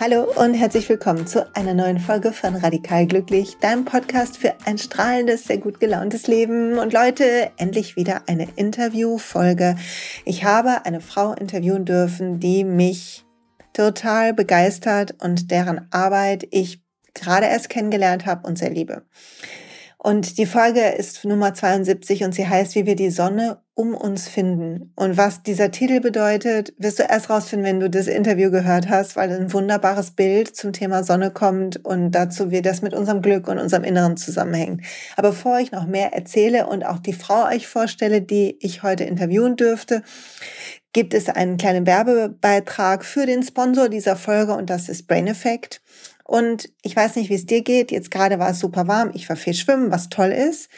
Hallo und herzlich willkommen zu einer neuen Folge von Radikal Glücklich, deinem Podcast für ein strahlendes, sehr gut gelauntes Leben. Und Leute, endlich wieder eine Interviewfolge. Ich habe eine Frau interviewen dürfen, die mich total begeistert und deren Arbeit ich gerade erst kennengelernt habe und sehr liebe. Und die Folge ist Nummer 72 und sie heißt, wie wir die Sonne um uns finden. Und was dieser Titel bedeutet, wirst du erst rausfinden, wenn du das Interview gehört hast, weil ein wunderbares Bild zum Thema Sonne kommt und dazu, wie das mit unserem Glück und unserem Inneren zusammenhängt. Aber bevor ich noch mehr erzähle und auch die Frau euch vorstelle, die ich heute interviewen dürfte, gibt es einen kleinen Werbebeitrag für den Sponsor dieser Folge und das ist Brain Effect. Und ich weiß nicht, wie es dir geht. Jetzt gerade war es super warm. Ich war viel schwimmen, was toll ist.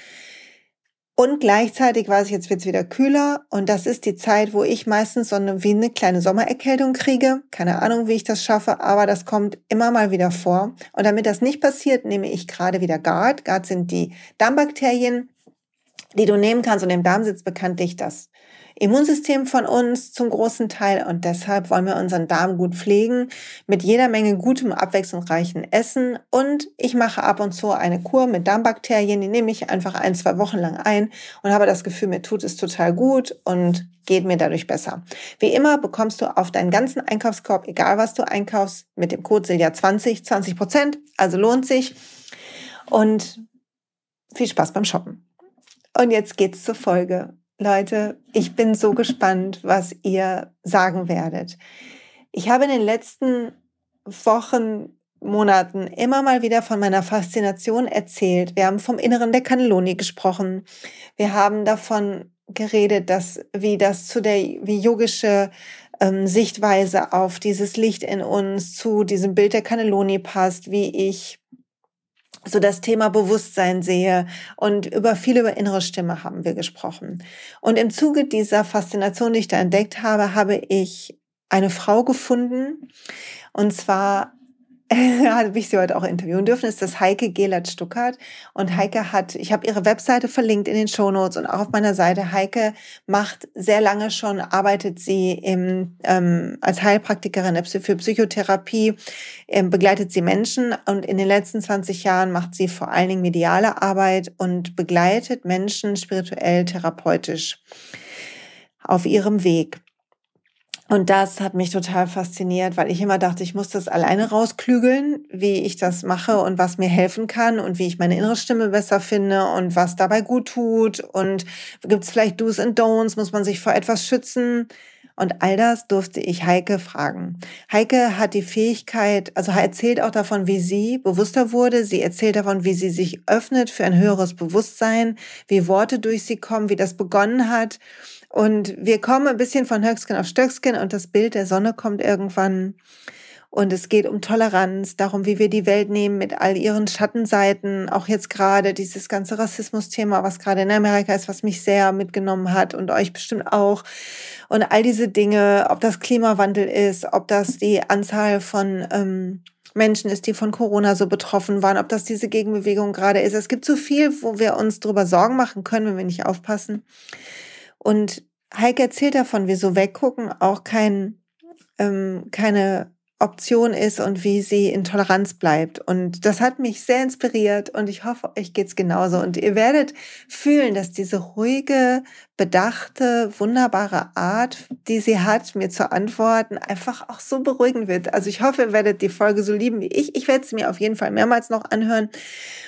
Und gleichzeitig weiß ich, jetzt wird es wieder kühler. Und das ist die Zeit, wo ich meistens so eine, wie eine kleine Sommererkältung kriege. Keine Ahnung, wie ich das schaffe, aber das kommt immer mal wieder vor. Und damit das nicht passiert, nehme ich gerade wieder Guard. Guard sind die Darmbakterien, die du nehmen kannst. Und im Darm sitzt bekanntlich das Immunsystem von uns zum großen Teil und deshalb wollen wir unseren Darm gut pflegen mit jeder Menge gutem, abwechslungsreichen Essen und ich mache ab und zu eine Kur mit Darmbakterien, die nehme ich einfach ein, zwei Wochen lang ein und habe das Gefühl, mir tut es total gut und geht mir dadurch besser. Wie immer bekommst du auf deinen ganzen Einkaufskorb, egal was du einkaufst, mit dem Code Silja 20, 20 Prozent, also lohnt sich und viel Spaß beim Shoppen. Und jetzt geht's zur Folge. Leute, ich bin so gespannt, was ihr sagen werdet. Ich habe in den letzten Wochen, Monaten immer mal wieder von meiner Faszination erzählt. Wir haben vom Inneren der Cannelloni gesprochen. Wir haben davon geredet, dass wie das zu der wie yogische ähm, Sichtweise auf dieses Licht in uns, zu diesem Bild der Cannelloni passt, wie ich so das Thema Bewusstsein sehe und über viel über innere Stimme haben wir gesprochen. Und im Zuge dieser Faszination, die ich da entdeckt habe, habe ich eine Frau gefunden und zwar habe ich sie heute auch interviewen dürfen, ist das Heike Gelert-Stuckert. Und Heike hat, ich habe ihre Webseite verlinkt in den Shownotes und auch auf meiner Seite. Heike macht sehr lange schon, arbeitet sie im, ähm, als Heilpraktikerin für Psychotherapie, ähm, begleitet sie Menschen und in den letzten 20 Jahren macht sie vor allen Dingen mediale Arbeit und begleitet Menschen spirituell, therapeutisch auf ihrem Weg. Und das hat mich total fasziniert, weil ich immer dachte, ich muss das alleine rausklügeln, wie ich das mache und was mir helfen kann und wie ich meine innere Stimme besser finde und was dabei gut tut und gibt es vielleicht Do's und Don'ts, muss man sich vor etwas schützen. Und all das durfte ich Heike fragen. Heike hat die Fähigkeit, also erzählt auch davon, wie sie bewusster wurde. Sie erzählt davon, wie sie sich öffnet für ein höheres Bewusstsein, wie Worte durch sie kommen, wie das begonnen hat. Und wir kommen ein bisschen von Höcksken auf Stöcksken und das Bild der Sonne kommt irgendwann. Und es geht um Toleranz, darum, wie wir die Welt nehmen mit all ihren Schattenseiten. Auch jetzt gerade dieses ganze Rassismus-Thema, was gerade in Amerika ist, was mich sehr mitgenommen hat und euch bestimmt auch. Und all diese Dinge, ob das Klimawandel ist, ob das die Anzahl von ähm, Menschen ist, die von Corona so betroffen waren, ob das diese Gegenbewegung gerade ist. Es gibt so viel, wo wir uns darüber Sorgen machen können, wenn wir nicht aufpassen. Und Heike erzählt davon, wie so weggucken auch kein, ähm, keine Option ist und wie sie in Toleranz bleibt. Und das hat mich sehr inspiriert und ich hoffe, euch geht's genauso. Und ihr werdet fühlen, dass diese ruhige, bedachte, wunderbare Art, die sie hat, mir zu antworten, einfach auch so beruhigend wird. Also ich hoffe, ihr werdet die Folge so lieben wie ich. Ich werde sie mir auf jeden Fall mehrmals noch anhören,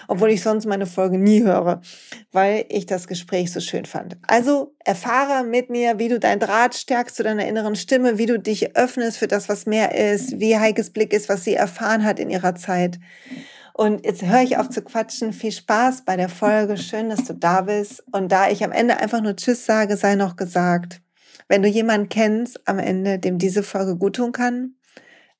obwohl ich sonst meine Folge nie höre, weil ich das Gespräch so schön fand. Also erfahre mit mir, wie du dein Draht stärkst zu deiner inneren Stimme, wie du dich öffnest für das, was mehr ist, wie Heikes Blick ist, was sie erfahren hat in ihrer Zeit. Und jetzt höre ich auf zu quatschen. Viel Spaß bei der Folge. Schön, dass du da bist. Und da ich am Ende einfach nur Tschüss sage, sei noch gesagt. Wenn du jemanden kennst am Ende, dem diese Folge gut tun kann,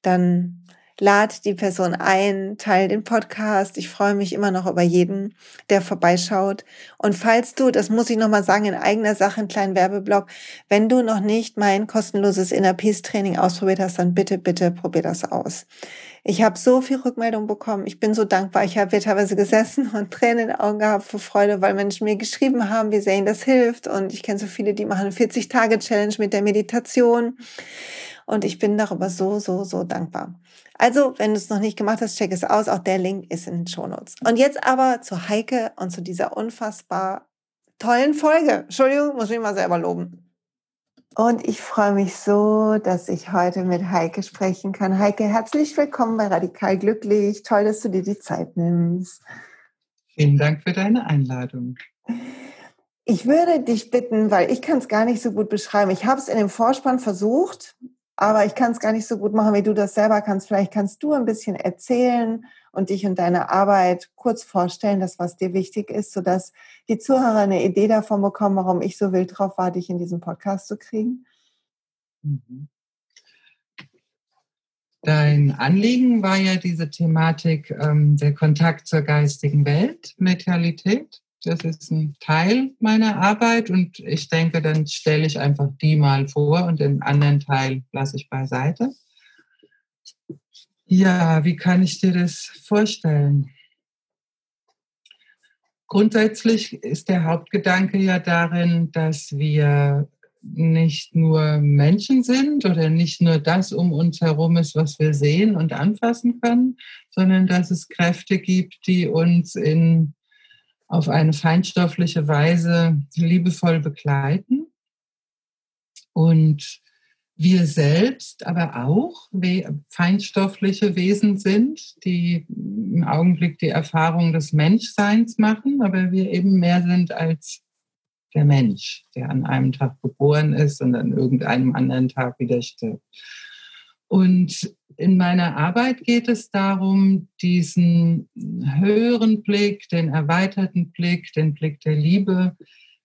dann lad die Person ein, teil den Podcast. Ich freue mich immer noch über jeden, der vorbeischaut. Und falls du, das muss ich nochmal sagen, in eigener Sache, einen kleinen Werbeblock, wenn du noch nicht mein kostenloses Inner Peace Training ausprobiert hast, dann bitte, bitte probier das aus. Ich habe so viel Rückmeldung bekommen. Ich bin so dankbar. Ich habe teilweise gesessen und Tränen in den Augen gehabt vor Freude, weil Menschen mir geschrieben haben, wie sehr ihnen das hilft. Und ich kenne so viele, die machen 40-Tage-Challenge mit der Meditation. Und ich bin darüber so, so, so dankbar. Also, wenn du es noch nicht gemacht hast, check es aus. Auch der Link ist in den Shownotes. Und jetzt aber zu Heike und zu dieser unfassbar tollen Folge. Entschuldigung, muss mich mal selber loben. Und ich freue mich so, dass ich heute mit Heike sprechen kann. Heike, herzlich willkommen bei Radikal Glücklich. Toll, dass du dir die Zeit nimmst. Vielen Dank für deine Einladung. Ich würde dich bitten, weil ich kann es gar nicht so gut beschreiben. Ich habe es in dem Vorspann versucht, aber ich kann es gar nicht so gut machen, wie du das selber kannst. Vielleicht kannst du ein bisschen erzählen und dich und deine Arbeit kurz vorstellen, das, was dir wichtig ist, sodass die Zuhörer eine Idee davon bekommen, warum ich so wild drauf war, dich in diesem Podcast zu kriegen. Mhm. Dein Anliegen war ja diese Thematik ähm, der Kontakt zur geistigen Welt, Medialität. Das ist ein Teil meiner Arbeit und ich denke, dann stelle ich einfach die mal vor und den anderen Teil lasse ich beiseite. Ja, wie kann ich dir das vorstellen? Grundsätzlich ist der Hauptgedanke ja darin, dass wir nicht nur Menschen sind oder nicht nur das um uns herum ist, was wir sehen und anfassen können, sondern dass es Kräfte gibt, die uns in auf eine feinstoffliche Weise liebevoll begleiten. Und wir selbst aber auch feinstoffliche Wesen sind, die im Augenblick die Erfahrung des Menschseins machen, aber wir eben mehr sind als der Mensch, der an einem Tag geboren ist und an irgendeinem anderen Tag wieder stirbt. Und in meiner Arbeit geht es darum, diesen höheren Blick, den erweiterten Blick, den Blick der Liebe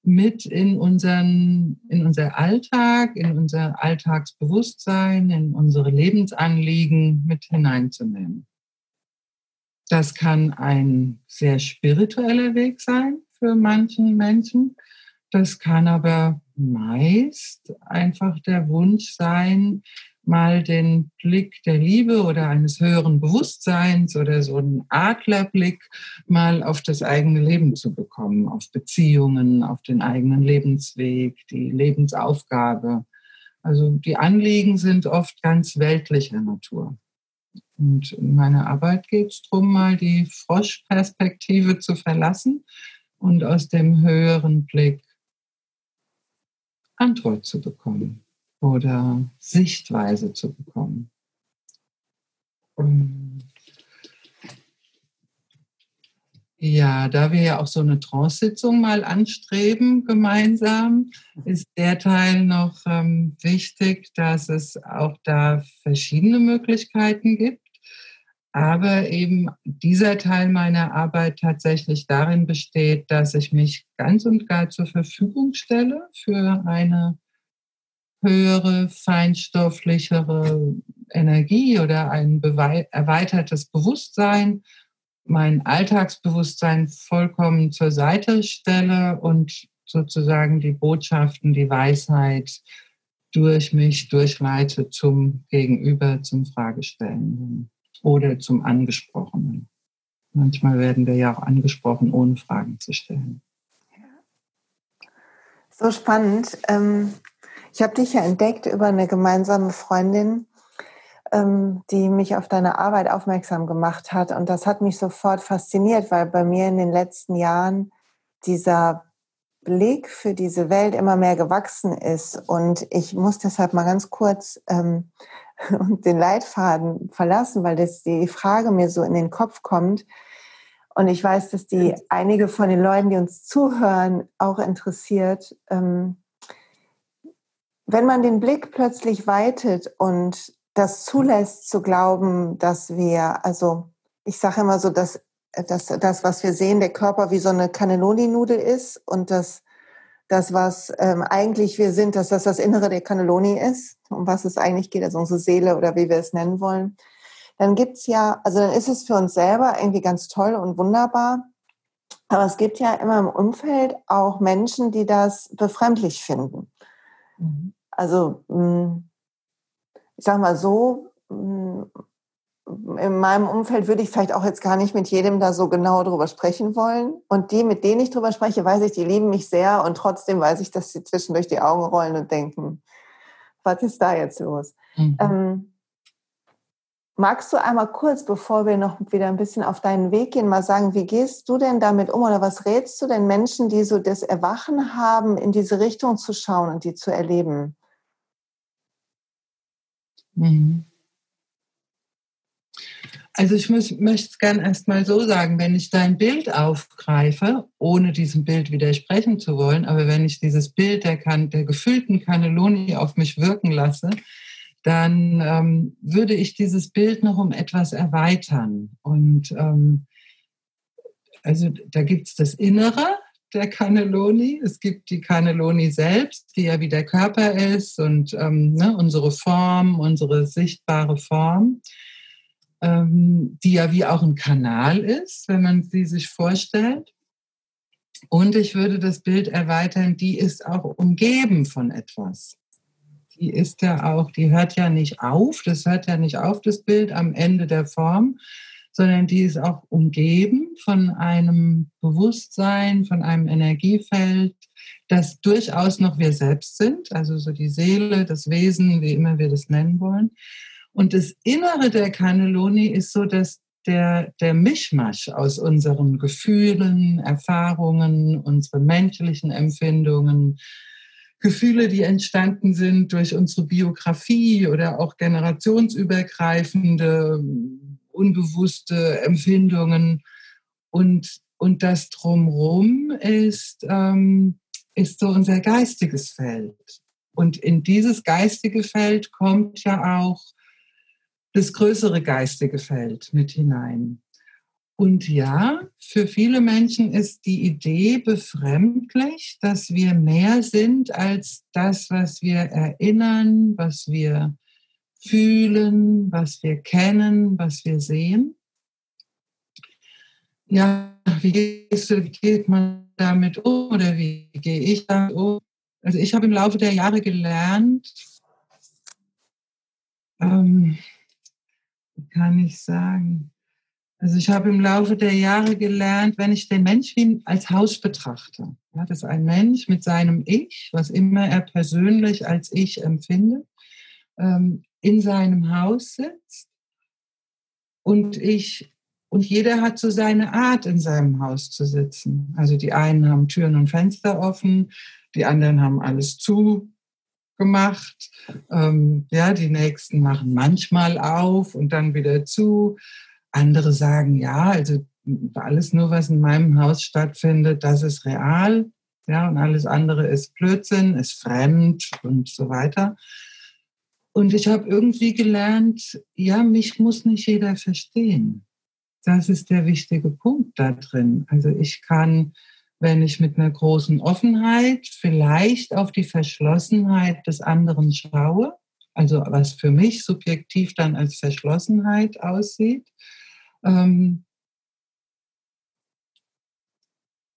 mit in, unseren, in unser Alltag, in unser Alltagsbewusstsein, in unsere Lebensanliegen mit hineinzunehmen. Das kann ein sehr spiritueller Weg sein für manchen Menschen. Das kann aber meist einfach der Wunsch sein, mal den Blick der Liebe oder eines höheren Bewusstseins oder so einen Adlerblick mal auf das eigene Leben zu bekommen, auf Beziehungen, auf den eigenen Lebensweg, die Lebensaufgabe. Also die Anliegen sind oft ganz weltlicher Natur. Und in meiner Arbeit geht es darum, mal die Froschperspektive zu verlassen und aus dem höheren Blick Antwort zu bekommen oder Sichtweise zu bekommen. ja, da wir ja auch so eine Trance-Sitzung mal anstreben gemeinsam, ist der Teil noch ähm, wichtig, dass es auch da verschiedene Möglichkeiten gibt. Aber eben dieser Teil meiner Arbeit tatsächlich darin besteht, dass ich mich ganz und gar zur Verfügung stelle für eine höhere, feinstofflichere Energie oder ein erweitertes Bewusstsein, mein Alltagsbewusstsein vollkommen zur Seite stelle und sozusagen die Botschaften, die Weisheit durch mich durchleite zum Gegenüber, zum Fragestellenden oder zum Angesprochenen. Manchmal werden wir ja auch angesprochen, ohne Fragen zu stellen. So spannend. Ähm, ich habe dich ja entdeckt über eine gemeinsame Freundin, ähm, die mich auf deine Arbeit aufmerksam gemacht hat. Und das hat mich sofort fasziniert, weil bei mir in den letzten Jahren dieser Blick für diese Welt immer mehr gewachsen ist. Und ich muss deshalb mal ganz kurz ähm, den Leitfaden verlassen, weil das die Frage mir so in den Kopf kommt. Und ich weiß, dass die einige von den Leuten, die uns zuhören, auch interessiert. Ähm, wenn man den Blick plötzlich weitet und das zulässt zu glauben, dass wir, also ich sage immer so, dass, dass das, was wir sehen, der Körper wie so eine Cannelloni-Nudel ist und dass das, was ähm, eigentlich wir sind, dass das das Innere der Cannelloni ist, um was es eigentlich geht, also unsere Seele oder wie wir es nennen wollen, dann gibt's ja, also dann ist es für uns selber irgendwie ganz toll und wunderbar. Aber es gibt ja immer im Umfeld auch Menschen, die das befremdlich finden. Mhm. Also hm, ich sag mal so, hm, in meinem Umfeld würde ich vielleicht auch jetzt gar nicht mit jedem da so genau drüber sprechen wollen. Und die, mit denen ich drüber spreche, weiß ich, die lieben mich sehr und trotzdem weiß ich, dass sie zwischendurch die Augen rollen und denken, was ist da jetzt los? Mhm. Ähm, magst du einmal kurz, bevor wir noch wieder ein bisschen auf deinen Weg gehen, mal sagen, wie gehst du denn damit um oder was rätst du den Menschen, die so das Erwachen haben, in diese Richtung zu schauen und die zu erleben? Mhm. Also ich möchte es gerne erst mal so sagen, wenn ich dein Bild aufgreife, ohne diesem Bild widersprechen zu wollen, aber wenn ich dieses Bild der, der gefüllten Cannelloni auf mich wirken lasse, dann ähm, würde ich dieses Bild noch um etwas erweitern. Und ähm, also da gibt es das Innere der Cannelloni, es gibt die Cannelloni selbst, die ja wie der Körper ist und ähm, ne, unsere Form, unsere sichtbare Form ähm, die ja wie auch ein Kanal ist, wenn man sie sich vorstellt. Und ich würde das Bild erweitern, die ist auch umgeben von etwas. Die ist ja auch, die hört ja nicht auf, das hört ja nicht auf, das Bild am Ende der Form, sondern die ist auch umgeben von einem Bewusstsein, von einem Energiefeld, das durchaus noch wir selbst sind, also so die Seele, das Wesen, wie immer wir das nennen wollen. Und das Innere der Cannelloni ist so, dass der, der Mischmasch aus unseren Gefühlen, Erfahrungen, unseren menschlichen Empfindungen, Gefühle, die entstanden sind durch unsere Biografie oder auch generationsübergreifende, unbewusste Empfindungen und, und das drumherum ist, ähm, ist so unser geistiges Feld. Und in dieses geistige Feld kommt ja auch das größere geistige Feld mit hinein. Und ja, für viele Menschen ist die Idee befremdlich, dass wir mehr sind als das, was wir erinnern, was wir fühlen, was wir kennen, was wir sehen. Ja, wie, wie geht man damit um oder wie gehe ich damit um? Also ich habe im Laufe der Jahre gelernt, ähm, kann ich sagen? Also ich habe im Laufe der Jahre gelernt, wenn ich den Mensch wie als Haus betrachte, ja, dass ein Mensch mit seinem Ich, was immer er persönlich als Ich empfindet, ähm, in seinem Haus sitzt und ich und jeder hat so seine Art, in seinem Haus zu sitzen. Also die einen haben Türen und Fenster offen, die anderen haben alles zu, gemacht. Ähm, ja, die nächsten machen manchmal auf und dann wieder zu. Andere sagen, ja, also alles nur, was in meinem Haus stattfindet, das ist real. Ja, und alles andere ist Blödsinn, ist fremd und so weiter. Und ich habe irgendwie gelernt, ja, mich muss nicht jeder verstehen. Das ist der wichtige Punkt da drin. Also ich kann wenn ich mit einer großen Offenheit vielleicht auf die Verschlossenheit des anderen schaue, also was für mich subjektiv dann als Verschlossenheit aussieht. Ähm,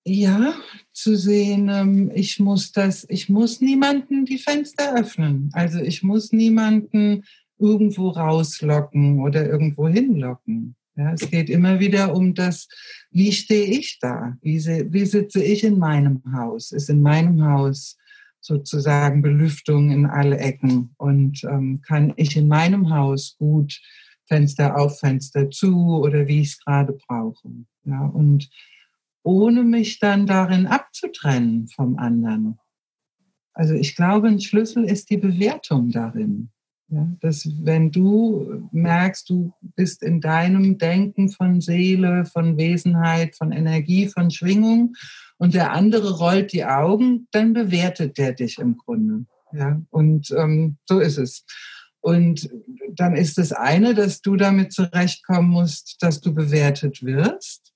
ja, zu sehen, ähm, ich muss das, ich muss niemanden die Fenster öffnen. Also ich muss niemanden irgendwo rauslocken oder irgendwo hinlocken. Ja, es geht immer wieder um das, wie stehe ich da? Wie, wie sitze ich in meinem Haus? Ist in meinem Haus sozusagen Belüftung in alle Ecken? Und ähm, kann ich in meinem Haus gut Fenster auf, Fenster zu oder wie ich es gerade brauche? Ja, und ohne mich dann darin abzutrennen vom anderen. Also ich glaube, ein Schlüssel ist die Bewertung darin. Ja, dass wenn du merkst, du bist in deinem Denken von Seele, von Wesenheit, von Energie, von Schwingung und der andere rollt die Augen, dann bewertet der dich im Grunde. Ja, und ähm, so ist es. Und dann ist das eine, dass du damit zurechtkommen musst, dass du bewertet wirst.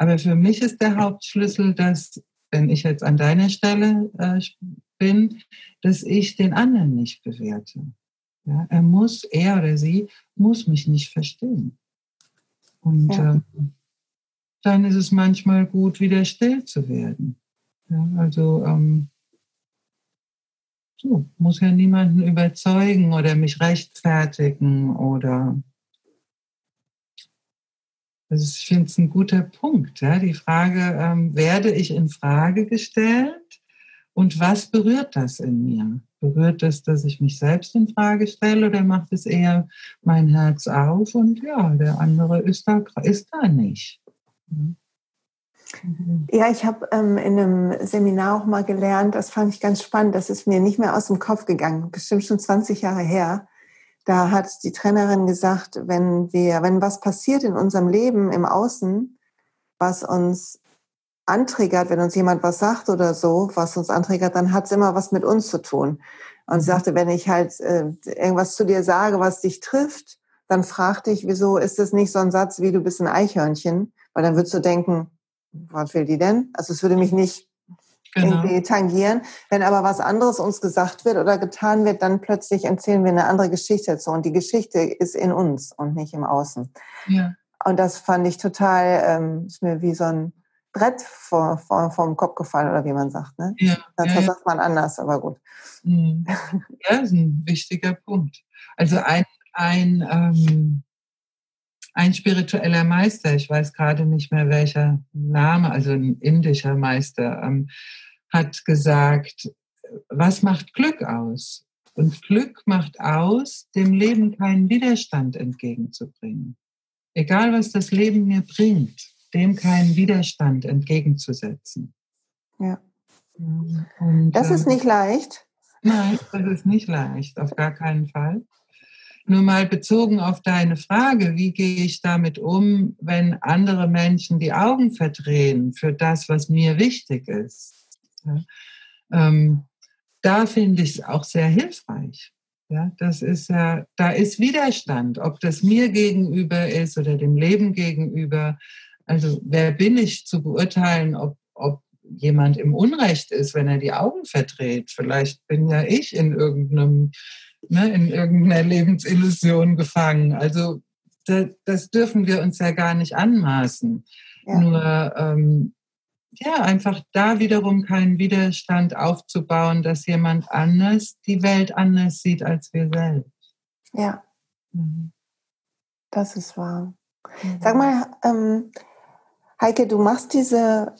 Aber für mich ist der Hauptschlüssel, dass, wenn ich jetzt an deiner Stelle äh, bin, dass ich den anderen nicht bewerte. Ja, er muss, er oder sie muss mich nicht verstehen. Und ja. äh, dann ist es manchmal gut, wieder still zu werden. Ja, also ähm, so, muss ja niemanden überzeugen oder mich rechtfertigen oder also ich finde es ein guter Punkt. Ja? Die Frage, ähm, werde ich in Frage gestellt und was berührt das in mir? Berührt es, dass ich mich selbst in Frage stelle oder macht es eher mein Herz auf und ja, der andere ist da, ist da nicht. Ja, ich habe ähm, in einem Seminar auch mal gelernt, das fand ich ganz spannend, das ist mir nicht mehr aus dem Kopf gegangen, bestimmt schon 20 Jahre her. Da hat die Trainerin gesagt, wenn wir, wenn was passiert in unserem Leben im Außen, was uns antriggert, wenn uns jemand was sagt oder so, was uns antriggert, dann hat es immer was mit uns zu tun. Und sie mhm. sagte, wenn ich halt äh, irgendwas zu dir sage, was dich trifft, dann frag dich, wieso ist das nicht so ein Satz wie du bist ein Eichhörnchen? Weil dann würdest du denken, was will die denn? Also es würde mich nicht genau. irgendwie tangieren. Wenn aber was anderes uns gesagt wird oder getan wird, dann plötzlich erzählen wir eine andere Geschichte dazu. Und die Geschichte ist in uns und nicht im Außen. Ja. Und das fand ich total, ähm, ist mir wie so ein Brett vor, vor, vom Kopf gefallen oder wie man sagt. Ne? Ja, das ja, sagt man anders, aber gut. Mhm. Ja, ist ein wichtiger Punkt. Also ein, ein, ähm, ein spiritueller Meister, ich weiß gerade nicht mehr welcher Name, also ein indischer Meister, ähm, hat gesagt, was macht Glück aus? Und Glück macht aus, dem Leben keinen Widerstand entgegenzubringen. Egal, was das Leben mir bringt dem keinen Widerstand entgegenzusetzen. Ja. Und, das ist ähm, nicht leicht. Nein, das ist nicht leicht, auf gar keinen Fall. Nur mal bezogen auf deine Frage, wie gehe ich damit um, wenn andere Menschen die Augen verdrehen für das, was mir wichtig ist? Ja, ähm, da finde ich es auch sehr hilfreich. Ja, das ist ja, da ist Widerstand, ob das mir gegenüber ist oder dem Leben gegenüber. Also wer bin ich zu beurteilen, ob, ob jemand im Unrecht ist, wenn er die Augen verdreht? Vielleicht bin ja ich in irgendeinem, ne, in irgendeiner Lebensillusion gefangen. Also das, das dürfen wir uns ja gar nicht anmaßen. Ja. Nur ähm, ja, einfach da wiederum keinen Widerstand aufzubauen, dass jemand anders die Welt anders sieht als wir selbst. Ja. Mhm. Das ist wahr. Sag mal, ähm, Heike, du machst diese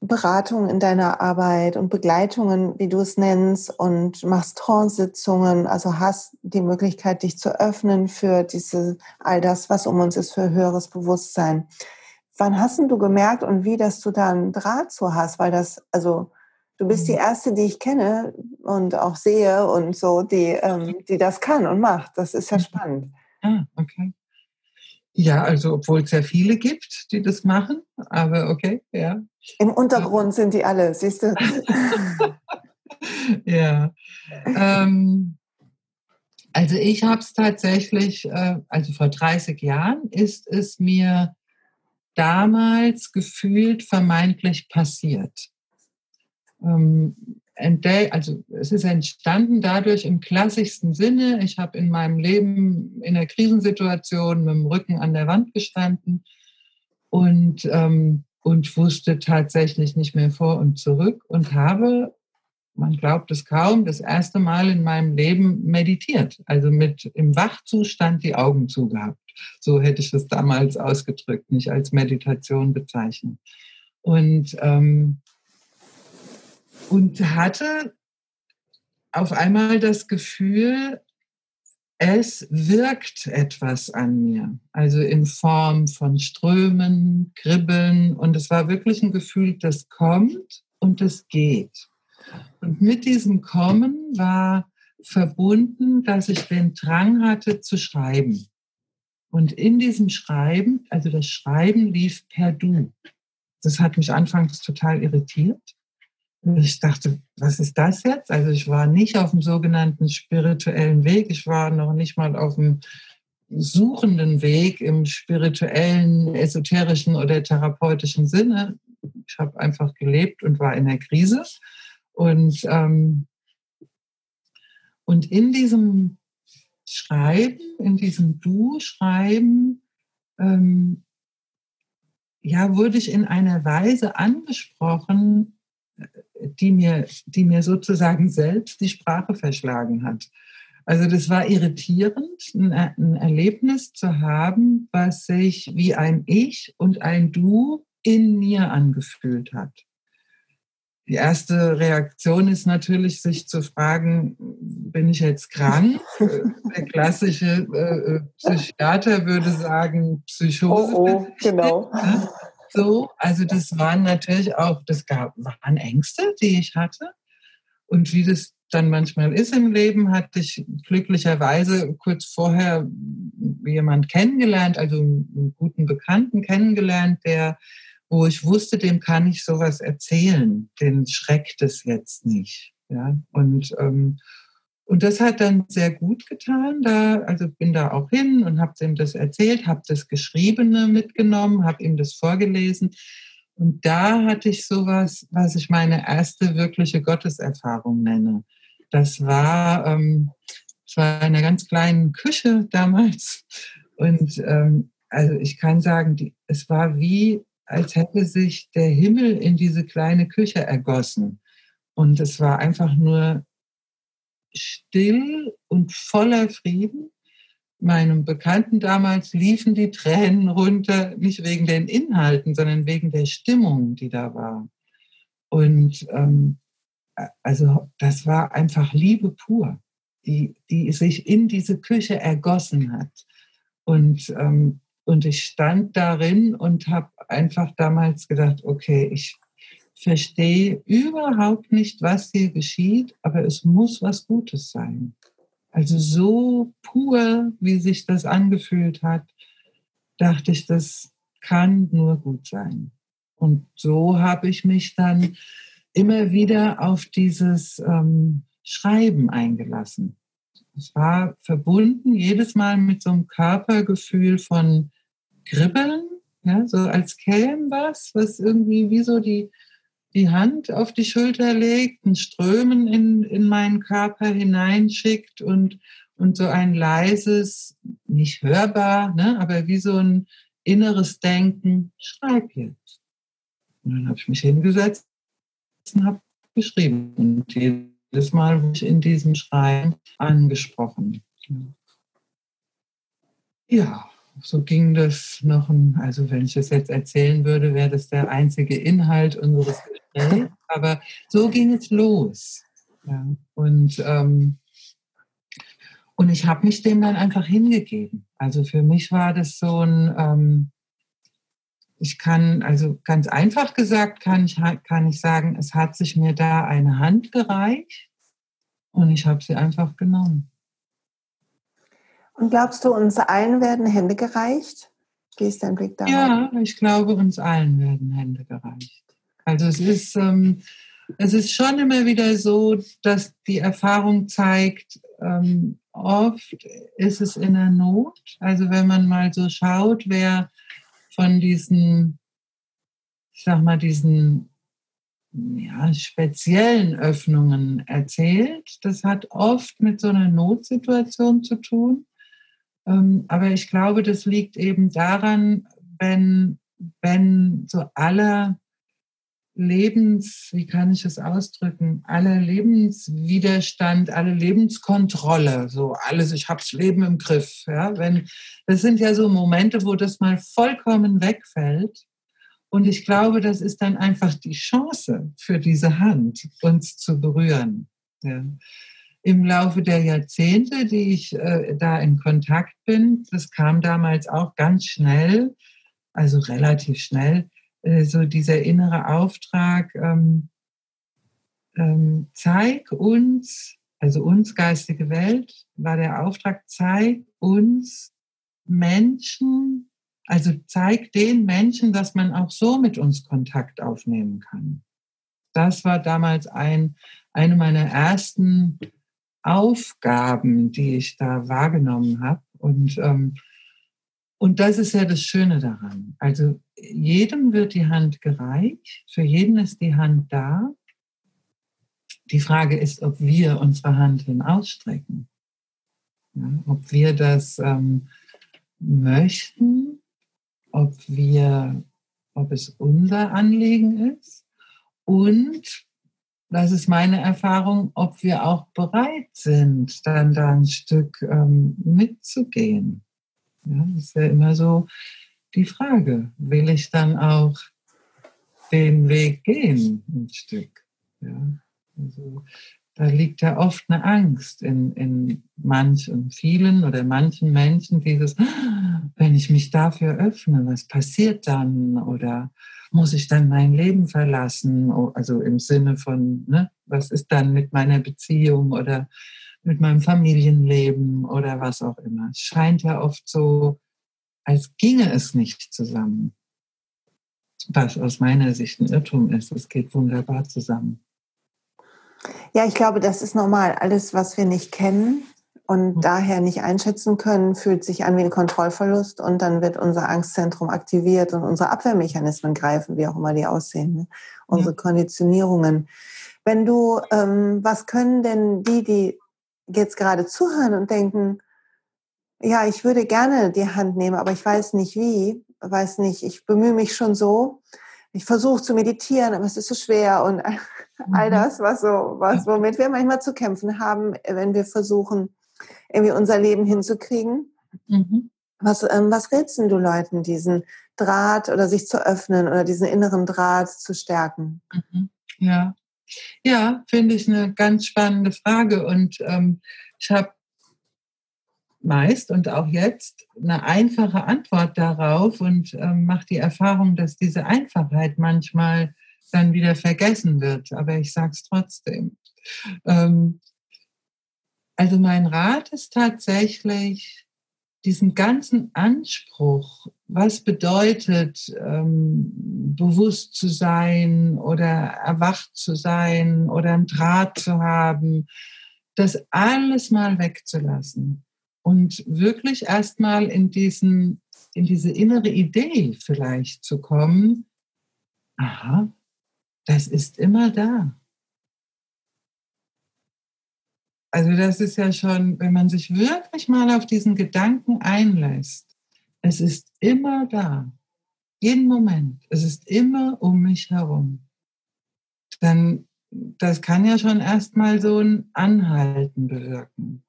Beratung in deiner Arbeit und Begleitungen, wie du es nennst, und machst Trance-Sitzungen, also hast die Möglichkeit, dich zu öffnen für diese, all das, was um uns ist, für höheres Bewusstsein. Wann hast du gemerkt und wie, dass du da einen Draht zu hast? Weil das, also du bist die mhm. erste, die ich kenne und auch sehe und so, die, ähm, die das kann und macht. Das ist ja mhm. spannend. Ah, okay. Ja, also obwohl es ja viele gibt, die das machen, aber okay, ja. Im Untergrund sind die alle, siehst du? ja. Ähm, also ich habe es tatsächlich, äh, also vor 30 Jahren ist es mir damals gefühlt vermeintlich passiert. Ähm, also es ist entstanden dadurch im klassischsten Sinne. Ich habe in meinem Leben in einer Krisensituation mit dem Rücken an der Wand gestanden und, ähm, und wusste tatsächlich nicht mehr vor und zurück und habe, man glaubt es kaum, das erste Mal in meinem Leben meditiert, also mit im Wachzustand die Augen zugehabt. So hätte ich es damals ausgedrückt, nicht als Meditation bezeichnet. Und ähm, und hatte auf einmal das Gefühl, es wirkt etwas an mir, also in Form von Strömen, Kribbeln und es war wirklich ein Gefühl, das kommt und das geht. Und mit diesem Kommen war verbunden, dass ich den Drang hatte zu schreiben. Und in diesem Schreiben, also das Schreiben lief per Du. Das hat mich anfangs total irritiert ich dachte, was ist das jetzt? Also ich war nicht auf dem sogenannten spirituellen Weg. Ich war noch nicht mal auf dem suchenden Weg im spirituellen, esoterischen oder therapeutischen Sinne. Ich habe einfach gelebt und war in der Krise. Und, ähm, und in diesem Schreiben, in diesem Du-Schreiben, ähm, ja, wurde ich in einer Weise angesprochen, die mir, die mir sozusagen selbst die Sprache verschlagen hat. Also das war irritierend, ein, Erlebnis zu haben, was sich wie ein Ich und ein Du in mir angefühlt hat. die erste Reaktion ist natürlich, sich zu fragen, bin ich jetzt krank? Der klassische äh, Psychiater würde sagen, Psychose. Oh, oh genau. So, also das waren natürlich auch, das gab, waren Ängste, die ich hatte. Und wie das dann manchmal ist im Leben, hatte ich glücklicherweise kurz vorher jemand kennengelernt, also einen guten Bekannten kennengelernt, der wo ich wusste, dem kann ich sowas erzählen, den schreckt es jetzt nicht. Ja? Und, ähm, und das hat dann sehr gut getan. Da, also bin da auch hin und habe ihm das erzählt, habe das Geschriebene mitgenommen, habe ihm das vorgelesen. Und da hatte ich sowas, was ich meine erste wirkliche Gotteserfahrung nenne. Das war, ähm, das war in einer ganz kleinen Küche damals. Und ähm, also ich kann sagen, die, es war wie als hätte sich der Himmel in diese kleine Küche ergossen. Und es war einfach nur still und voller Frieden. Meinem Bekannten damals liefen die Tränen runter, nicht wegen den Inhalten, sondern wegen der Stimmung, die da war. Und ähm, also das war einfach Liebe pur, die, die sich in diese Küche ergossen hat. Und ähm, und ich stand darin und habe einfach damals gedacht, okay, ich verstehe überhaupt nicht, was hier geschieht, aber es muss was Gutes sein. Also so pur, wie sich das angefühlt hat, dachte ich, das kann nur gut sein. Und so habe ich mich dann immer wieder auf dieses ähm, Schreiben eingelassen. Es war verbunden jedes Mal mit so einem Körpergefühl von Kribbeln, ja, so als käme was, was irgendwie wie so die, die Hand auf die Schulter legt, ein Strömen in, in meinen Körper hineinschickt und, und so ein leises, nicht hörbar, ne, aber wie so ein inneres Denken, schreib jetzt. Und dann habe ich mich hingesetzt und habe geschrieben. Und jedes Mal wurde ich in diesem Schreiben angesprochen. Ja, so ging das noch, ein, also wenn ich das jetzt erzählen würde, wäre das der einzige Inhalt unseres Gesprächs. Aber so ging es los. Ja. Und, ähm, und ich habe mich dem dann einfach hingegeben. Also für mich war das so ein, ähm, ich kann, also ganz einfach gesagt, kann ich, kann ich sagen, es hat sich mir da eine Hand gereicht und ich habe sie einfach genommen. Und glaubst du, uns allen werden Hände gereicht? Wie ist dein Blick darauf? Ja, ich glaube, uns allen werden Hände gereicht. Also es ist, ähm, es ist schon immer wieder so, dass die Erfahrung zeigt, ähm, oft ist es in der Not. Also wenn man mal so schaut, wer von diesen, ich sag mal, diesen ja, speziellen Öffnungen erzählt, das hat oft mit so einer Notsituation zu tun. Ähm, aber ich glaube, das liegt eben daran, wenn, wenn so alle Lebens, wie kann ich es ausdrücken, alle Lebenswiderstand, alle Lebenskontrolle, so alles, ich habe das Leben im Griff. Ja, wenn, das sind ja so Momente, wo das mal vollkommen wegfällt. Und ich glaube, das ist dann einfach die Chance für diese Hand, uns zu berühren. Ja im Laufe der Jahrzehnte, die ich äh, da in Kontakt bin, das kam damals auch ganz schnell, also relativ schnell, äh, so dieser innere Auftrag, ähm, ähm, zeig uns, also uns geistige Welt, war der Auftrag, zeig uns Menschen, also zeig den Menschen, dass man auch so mit uns Kontakt aufnehmen kann. Das war damals ein, eine meiner ersten Aufgaben, die ich da wahrgenommen habe. Und, ähm, und das ist ja das Schöne daran. Also jedem wird die Hand gereicht, für jeden ist die Hand da. Die Frage ist, ob wir unsere Hand hin ausstrecken. Ja, ob wir das ähm, möchten, ob wir, ob es unser Anliegen ist und das ist meine Erfahrung, ob wir auch bereit sind, dann da ein Stück ähm, mitzugehen. Ja, das ist ja immer so die Frage, will ich dann auch den Weg gehen, ein Stück? Ja, also da liegt ja oft eine Angst in, in manchen, vielen oder manchen Menschen, dieses, wenn ich mich dafür öffne, was passiert dann? Oder muss ich dann mein Leben verlassen? Also im Sinne von, ne, was ist dann mit meiner Beziehung oder mit meinem Familienleben oder was auch immer. Es scheint ja oft so, als ginge es nicht zusammen. Was aus meiner Sicht ein Irrtum ist. Es geht wunderbar zusammen. Ja, ich glaube, das ist normal. Alles, was wir nicht kennen und mhm. daher nicht einschätzen können, fühlt sich an wie ein Kontrollverlust und dann wird unser Angstzentrum aktiviert und unsere Abwehrmechanismen greifen, wie auch immer die aussehen, ne? unsere ja. Konditionierungen. Wenn du, ähm, was können denn die, die jetzt gerade zuhören und denken, ja, ich würde gerne die Hand nehmen, aber ich weiß nicht wie, weiß nicht, ich bemühe mich schon so, ich versuche zu meditieren, aber es ist so schwer und all mhm. das, was so, was, womit wir manchmal zu kämpfen haben, wenn wir versuchen, irgendwie unser Leben hinzukriegen. Mhm. Was, ähm, was rätst du Leuten, diesen Draht oder sich zu öffnen oder diesen inneren Draht zu stärken? Mhm. Ja, ja, finde ich eine ganz spannende Frage und ähm, ich habe meist und auch jetzt eine einfache Antwort darauf und ähm, mache die Erfahrung, dass diese Einfachheit manchmal dann wieder vergessen wird. Aber ich sage es trotzdem. Ähm, also mein Rat ist tatsächlich, diesen ganzen Anspruch, was bedeutet, ähm, bewusst zu sein oder erwacht zu sein oder einen Draht zu haben, das alles mal wegzulassen und wirklich erstmal in diesen, in diese innere Idee vielleicht zu kommen, aha, das ist immer da. Also das ist ja schon, wenn man sich wirklich mal auf diesen Gedanken einlässt, es ist immer da, jeden Moment, es ist immer um mich herum, dann das kann ja schon erstmal so ein Anhalten bewirken.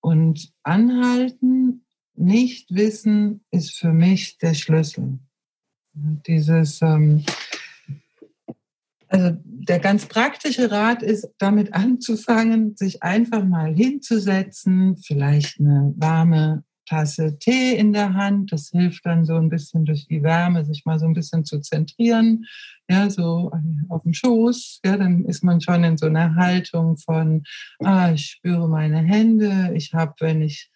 Und anhalten, nicht wissen, ist für mich der Schlüssel. Dieses, ähm, der ganz praktische Rat ist, damit anzufangen, sich einfach mal hinzusetzen, vielleicht eine warme Tasse Tee in der Hand. Das hilft dann so ein bisschen durch die Wärme, sich mal so ein bisschen zu zentrieren. Ja, so auf dem Schoß. Ja, dann ist man schon in so einer Haltung von, ah, ich spüre meine Hände. Ich habe, wenn ich,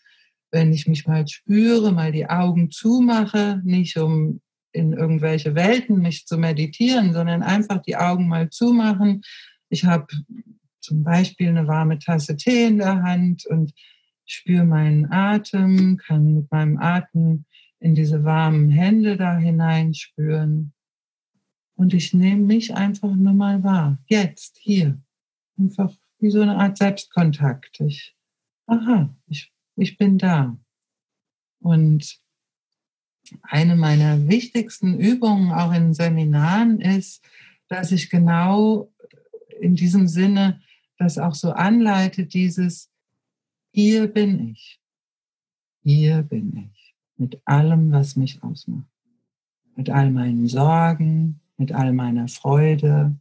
wenn ich mich mal spüre, mal die Augen zumache, nicht um in irgendwelche Welten mich zu meditieren, sondern einfach die Augen mal zumachen. Ich habe zum Beispiel eine warme Tasse Tee in der Hand und spüre meinen Atem, kann mit meinem Atem in diese warmen Hände da hineinspüren. Und ich nehme mich einfach nur mal wahr. Jetzt, hier. Einfach wie so eine Art Selbstkontakt. Ich, aha, ich, ich bin da. Und eine meiner wichtigsten Übungen auch in Seminaren ist, dass ich genau in diesem Sinne das auch so anleite, dieses hier bin ich. Hier bin ich. Mit allem, was mich ausmacht. Mit all meinen Sorgen, mit all meiner Freude,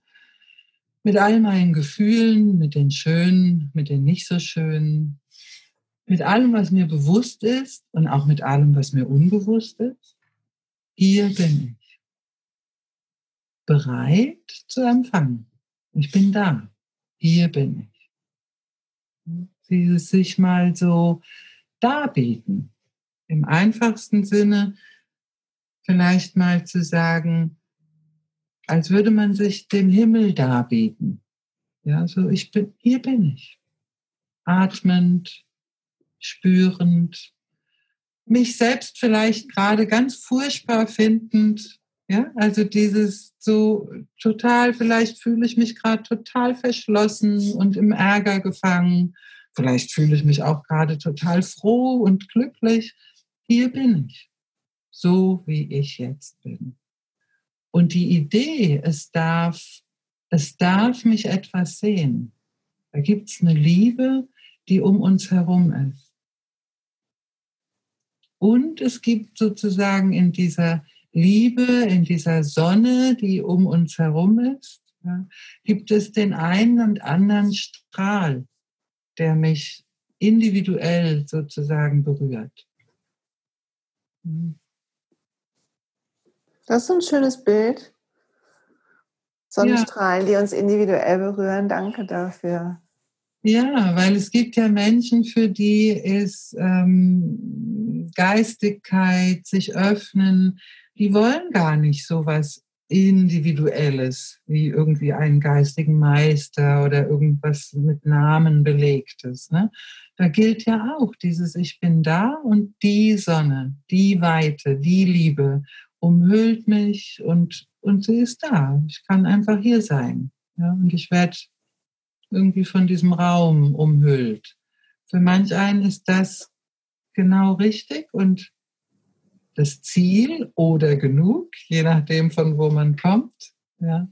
mit all meinen Gefühlen, mit den schönen, mit den nicht so schönen, mit allem, was mir bewusst ist und auch mit allem, was mir unbewusst ist. Hier bin ich. Bereit zu empfangen. Ich bin da. Hier bin ich dieses sich mal so darbieten. Im einfachsten Sinne vielleicht mal zu sagen, als würde man sich dem Himmel darbieten. Ja, so ich bin, hier bin ich. Atmend, spürend, mich selbst vielleicht gerade ganz furchtbar findend. Ja, also dieses so total, vielleicht fühle ich mich gerade total verschlossen und im Ärger gefangen Vielleicht fühle ich mich auch gerade total froh und glücklich. Hier bin ich, so wie ich jetzt bin. Und die Idee, es darf, es darf mich etwas sehen. Da gibt es eine Liebe, die um uns herum ist. Und es gibt sozusagen in dieser Liebe, in dieser Sonne, die um uns herum ist, Ja? Gibt es den einen und anderen Strahl, der mich individuell sozusagen berührt? Das ist ein schönes Bild. Sonnenstrahlen, ja. die uns individuell berühren. Danke dafür. Ja, weil es gibt ja Menschen, für die ist ähm, Geistigkeit, sich öffnen, die wollen gar nicht so was Individuelles, wie irgendwie einen geistigen Meister oder irgendwas mit Namen belegtes. Ne? Da gilt ja auch dieses Ich bin da und die Sonne, die Weite, die Liebe umhüllt mich und, und sie ist da. Ich kann einfach hier sein. Ja? Und ich werde irgendwie von diesem Raum umhüllt. Für manch einen ist das genau richtig und das Ziel oder genug, je nachdem, von wo man kommt. Ja.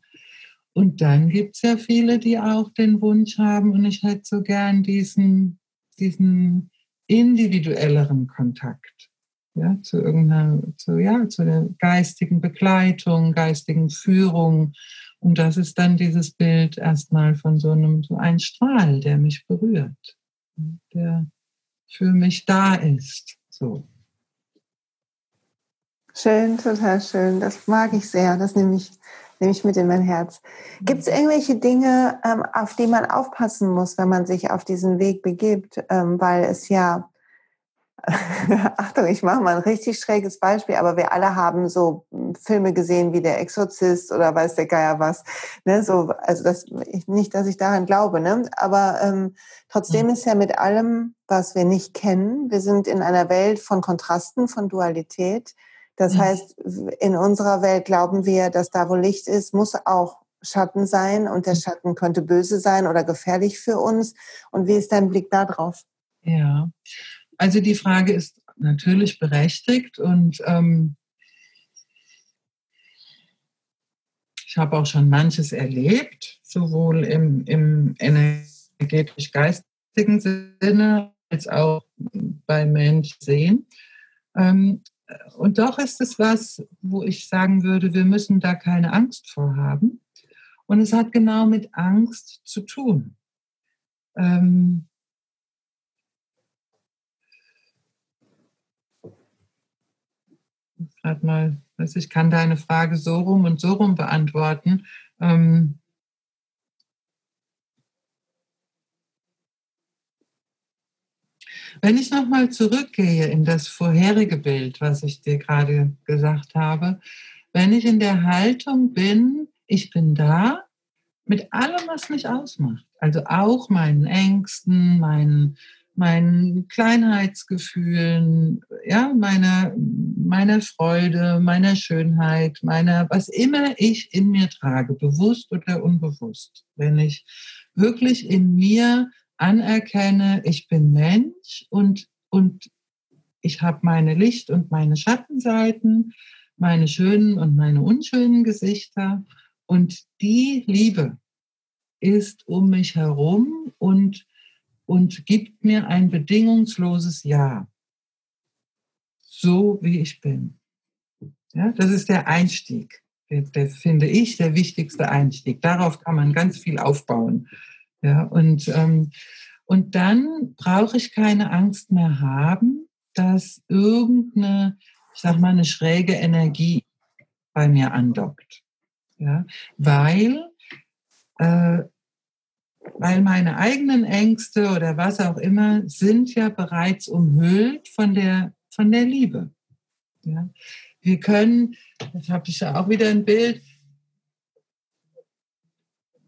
Und dann gibt es ja viele, die auch den Wunsch haben, und ich hätte so gern diesen, diesen individuelleren Kontakt ja, zu irgendeiner, zu, ja, zu der geistigen Begleitung, geistigen Führung. Und das ist dann dieses Bild erstmal von so einem, so ein Strahl, der mich berührt, der für mich da ist. So. Schön, total schön. Das mag ich sehr. Das nehme ich, nehme ich mit in mein Herz. Gibt es irgendwelche Dinge, ähm, auf die man aufpassen muss, wenn man sich auf diesen Weg begibt? Ähm, weil es ja Achtung, ich mache mal ein richtig schräges Beispiel, aber wir alle haben so hm, Filme gesehen wie Der Exorzist oder weiß der Geier was. Ne, so, also das, nicht, dass ich daran glaube, ne? aber ähm, trotzdem mhm. ist ja mit allem, was wir nicht kennen, wir sind in einer Welt von Kontrasten, von Dualität. Das mhm. heißt, in unserer Welt glauben wir, dass da, wo Licht ist, muss auch Schatten sein und der mhm. Schatten könnte böse sein oder gefährlich für uns. Und wie ist dein Blick da drauf? Ja, also die Frage ist natürlich berechtigt und ähm, ich habe auch schon manches erlebt, sowohl im, im energetisch-geistigen Sinne als auch bei Mensch sehen. Ähm, und doch ist es was, wo ich sagen würde, wir müssen da keine Angst vor haben. Und es hat genau mit Angst zu tun. Ähm, gerade mal, also ich kann deine Frage so rum und so rum beantworten. Ähm, Wenn ich nochmal zurückgehe in das vorherige Bild, was ich dir gerade gesagt habe, wenn ich in der Haltung bin, ich bin da mit allem, was mich ausmacht, also auch meinen Ängsten, meinen meinen Kleinheitsgefühlen, ja, meiner, meiner Freude, meiner Schönheit, meiner, was immer ich in mir trage, bewusst oder unbewusst. Wenn ich wirklich in mir anerkenne, ich bin Mensch und, und ich habe meine Licht- und meine Schattenseiten, meine schönen und meine unschönen Gesichter und die Liebe ist um mich herum und und gibt mir ein bedingungsloses Ja. So wie ich bin. Ja, das ist der Einstieg. Der, der finde ich der wichtigste Einstieg. Darauf kann man ganz viel aufbauen. Ja, und, ähm, und dann brauche ich keine Angst mehr haben, dass irgendeine, ich sag mal, eine schräge Energie bei mir andockt. Ja, weil äh, weil meine eigenen Ängste oder was auch immer sind ja bereits umhüllt von der, von der Liebe. Ja? Wir können, das habe ich ja auch wieder ein Bild,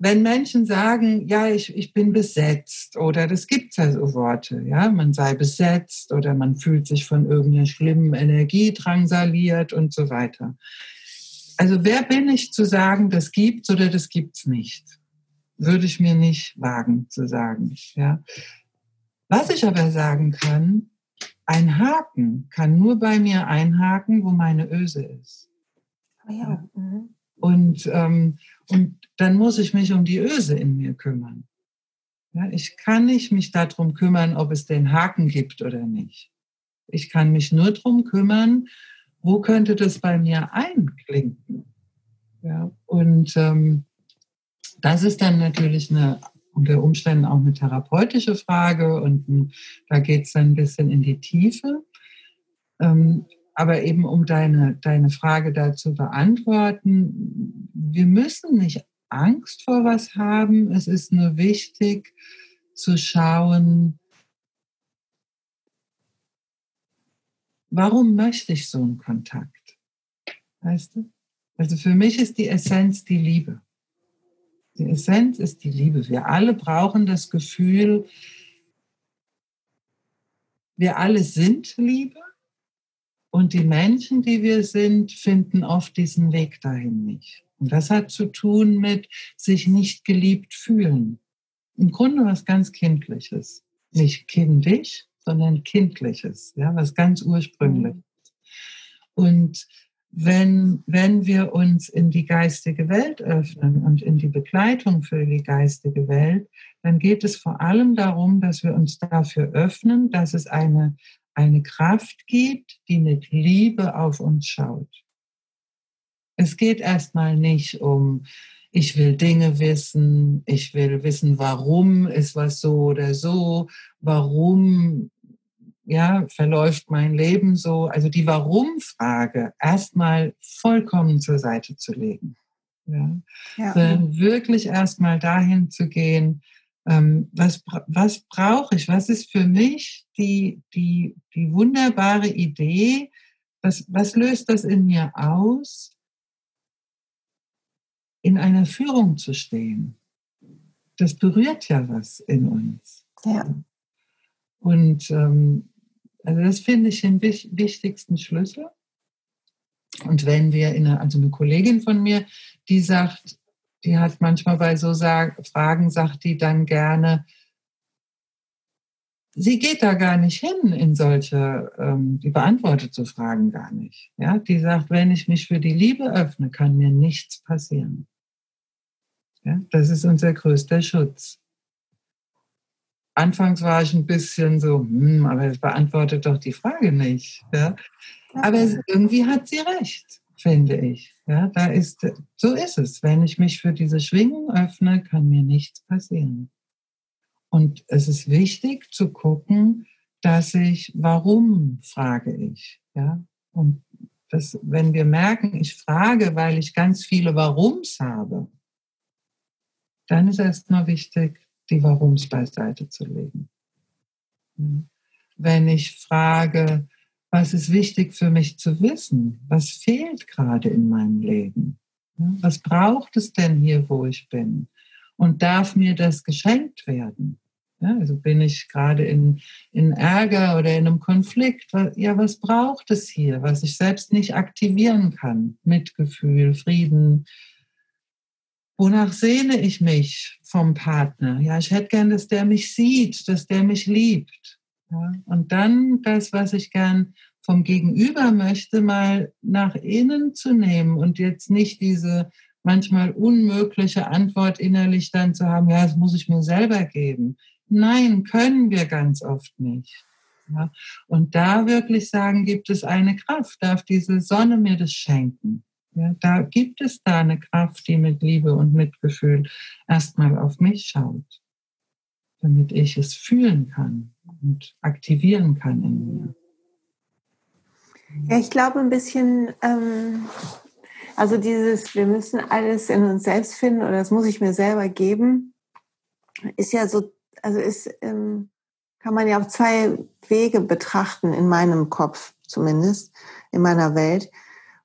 wenn Menschen sagen, ja, ich, ich bin besetzt oder das gibt ja so Worte, ja, man sei besetzt oder man fühlt sich von irgendeiner schlimmen Energie drangsaliert und so weiter. Also wer bin ich zu sagen, das gibt's oder das gibt's nicht? Würde ich mir nicht wagen zu sagen. Ja. Was ich aber sagen kann, ein Haken kann nur bei mir einhaken, wo meine Öse ist. Oh ja. Mhm. Und, ähm, und dann muss ich mich um die Öse in mir kümmern. Ja, ich kann nicht mich darum kümmern, ob es den Haken gibt oder nicht. Ich kann mich nur darum kümmern, wo könnte das bei mir einklinken. Ja, und ähm, Das ist dann natürlich eine unter Umständen auch eine therapeutische Frage und da geht es dann ein bisschen in die Tiefe. Ähm, aber eben um deine, deine Frage dazu beantworten, wir müssen nicht Angst vor was haben. Es ist nur wichtig zu schauen, warum möchte ich so einen Kontakt? Weißt du? Also für mich ist die Essenz die Liebe. Die Essenz ist die Liebe. Wir alle brauchen das Gefühl, wir alle sind Liebe und die Menschen, die wir sind, finden oft diesen Weg dahin nicht. Und das hat zu tun mit sich nicht geliebt fühlen. Im Grunde was ganz Kindliches. Nicht kindisch, sondern Kindliches, ja, was ganz ursprüngliches. Und wenn, wenn wir uns in die geistige Welt öffnen und in die Begleitung für die geistige Welt, dann geht es vor allem darum, dass wir uns dafür öffnen, dass es eine, eine Kraft gibt, die mit Liebe auf uns schaut. Es geht erstmal nicht um, ich will Dinge wissen, ich will wissen, warum ist was so oder so, warum ja, verläuft mein Leben so? Also die Warum-Frage erstmal vollkommen zur Seite zu legen. Ja? ja. Sondern wirklich erstmal dahin zu gehen, ähm, was, was brauche ich? Was ist für mich die, die, die wunderbare Idee? Was, was löst das in mir aus, in einer Führung zu stehen? Das berührt ja was in uns. Ja. Und ähm, also das finde ich den wichtigsten Schlüssel. Und wenn wir in eine, also eine Kollegin von mir, die sagt, die hat manchmal bei so Fragen, sagt die dann gerne, sie geht da gar nicht hin in solche, ähm, die beantwortet so Fragen gar nicht. Ja, die sagt, wenn ich mich für die Liebe öffne, kann mir nichts passieren. Ja, das ist unser größter Schutz. Anfangs war ich ein bisschen so, hm, aber es beantwortet doch die Frage nicht. Ja? Aber irgendwie hat sie recht, finde ich. Ja, da ist, so ist es. Wenn ich mich für diese Schwingung öffne, kann mir nichts passieren. Und es ist wichtig zu gucken, dass ich, warum frage ich? Ja, und das, wenn wir merken, ich frage, weil ich ganz viele Warums habe, dann ist erstmal wichtig, die Warums beiseite zu legen. Wenn ich frage, was ist wichtig für mich zu wissen? Was fehlt gerade in meinem Leben? Was braucht es denn hier, wo ich bin? Und darf mir das geschenkt werden? Ja, also bin ich gerade in, in Ärger oder in einem Konflikt? Ja, was braucht es hier, was ich selbst nicht aktivieren kann? Mitgefühl, Frieden, Wonach sehne ich mich vom Partner? Ja, ich hätte gern, dass der mich sieht, dass der mich liebt. Ja, und dann das, was ich gern vom Gegenüber möchte, mal nach innen zu nehmen und jetzt nicht diese manchmal unmögliche Antwort innerlich dann zu haben, ja, das muss ich mir selber geben. Nein, können wir ganz oft nicht. Ja, und da wirklich sagen, gibt es eine Kraft, darf diese Sonne mir das schenken. Ja, da gibt es da eine Kraft, die mit Liebe und Mitgefühl erstmal auf mich schaut, damit ich es fühlen kann und aktivieren kann in mir. Ja, ich glaube ein bisschen, ähm, also dieses, wir müssen alles in uns selbst finden oder das muss ich mir selber geben, ist ja so, also ist, ähm, kann man ja auf zwei Wege betrachten in meinem Kopf zumindest, in meiner Welt.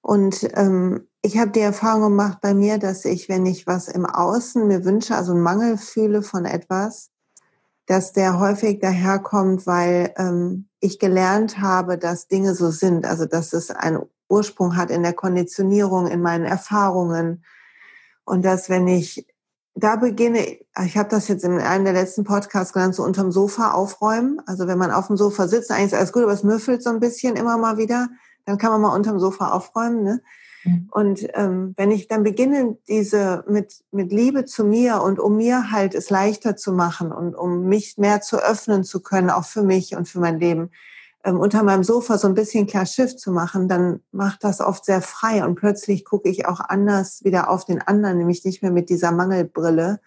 Und ähm, ich habe die Erfahrung gemacht bei mir, dass ich, wenn ich was im Außen mir wünsche, also einen Mangel fühle von etwas, dass der häufig daherkommt, weil ähm, ich gelernt habe, dass Dinge so sind, also dass es einen Ursprung hat in der Konditionierung, in meinen Erfahrungen. Und dass wenn ich da beginne, ich habe das jetzt in einem der letzten Podcasts genannt, so unterm Sofa aufräumen. Also wenn man auf dem Sofa sitzt, eigentlich ist alles gut, aber es müffelt so ein bisschen immer mal wieder dann kann man mal unterm Sofa aufräumen. Ne? Mhm. Und ähm, wenn ich dann beginne, diese mit, mit Liebe zu mir und um mir halt es leichter zu machen und um mich mehr zu öffnen zu können, auch für mich und für mein Leben, ähm, unter meinem Sofa so ein bisschen klar Schiff zu machen, dann macht das oft sehr frei und plötzlich gucke ich auch anders wieder auf den anderen, nämlich nicht mehr mit dieser Mangelbrille,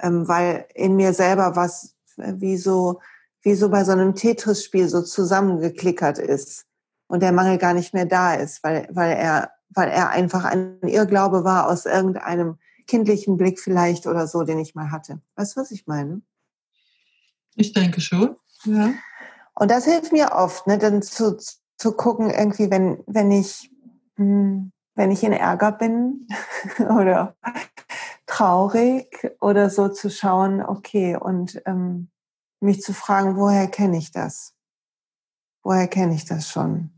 ähm, weil in mir selber was äh, wie so, wie so bei so einem Tetris-Spiel so zusammengeklickert ist und der Mangel gar nicht mehr da ist, weil, weil er, weil er einfach ein Irrglaube war aus irgendeinem kindlichen Blick vielleicht oder so, den ich mal hatte. Weißt du, was ich meine? Ich denke schon, ja. Und das hilft mir oft, ne, dann zu, zu gucken, irgendwie, wenn, wenn ich, hm, wenn ich in Ärger bin oder traurig oder so zu schauen, okay, und ähm, mich zu fragen, woher kenne ich das? Woher kenne ich das schon?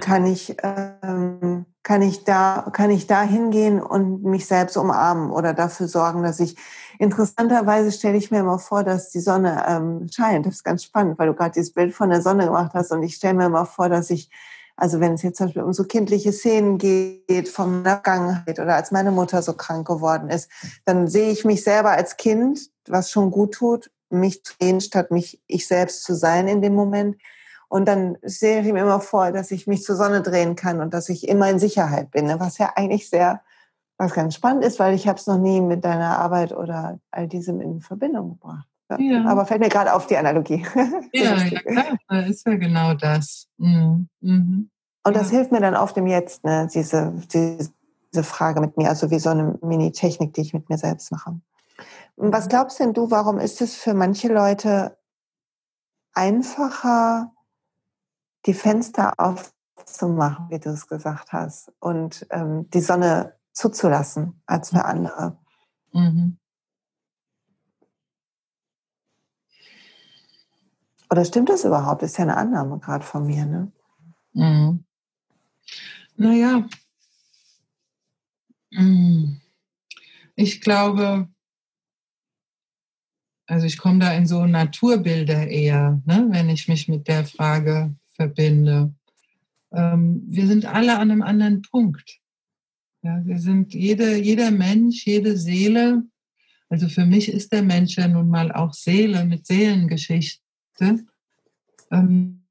Kann ich, ähm, kann ich da, kann ich da hingehen und mich selbst umarmen oder dafür sorgen, dass ich interessanterweise stelle ich mir immer vor, dass die Sonne ähm, scheint. Das ist ganz spannend, weil du gerade dieses Bild von der Sonne gemacht hast und ich stelle mir immer vor, dass ich also wenn es jetzt zum Beispiel um so kindliche Szenen geht, vom Vergangenheit oder als meine Mutter so krank geworden ist, dann sehe ich mich selber als Kind, was schon gut tut, mich zu sehen, statt mich ich selbst zu sein in dem Moment. Und dann sehe ich mir immer vor, dass ich mich zur Sonne drehen kann und dass ich immer in Sicherheit bin, ne? was ja eigentlich sehr, was ganz spannend ist, weil ich habe es noch nie mit deiner Arbeit oder all diesem in Verbindung gebracht. Ja. Aber fällt mir gerade auf die Analogie. Ja, ja klar, ist ja genau das. Mhm. Mhm. Und das hilft mir dann auf dem Jetzt, ne? diese, diese Frage mit mir, also wie so eine Mini-Technik, die ich mit mir selbst mache. Was glaubst denn du, warum ist es für manche Leute einfacher, die Fenster aufzumachen, wie du es gesagt hast, und ähm, die Sonne zuzulassen als für andere. Mhm. Oder stimmt das überhaupt? Ist ja eine Annahme gerade von mir, ne? Mhm. Naja, mm. ich glaube, also ich komme da in so Naturbilder eher, ne, wenn ich mich mit der Frage verbinde. Ähm, wir sind alle an einem anderen Punkt. Ja, wir sind jede, jeder Mensch, jede Seele. Also für mich ist der Mensch ja nun mal auch Seele mit Seelengeschichte. Ähm,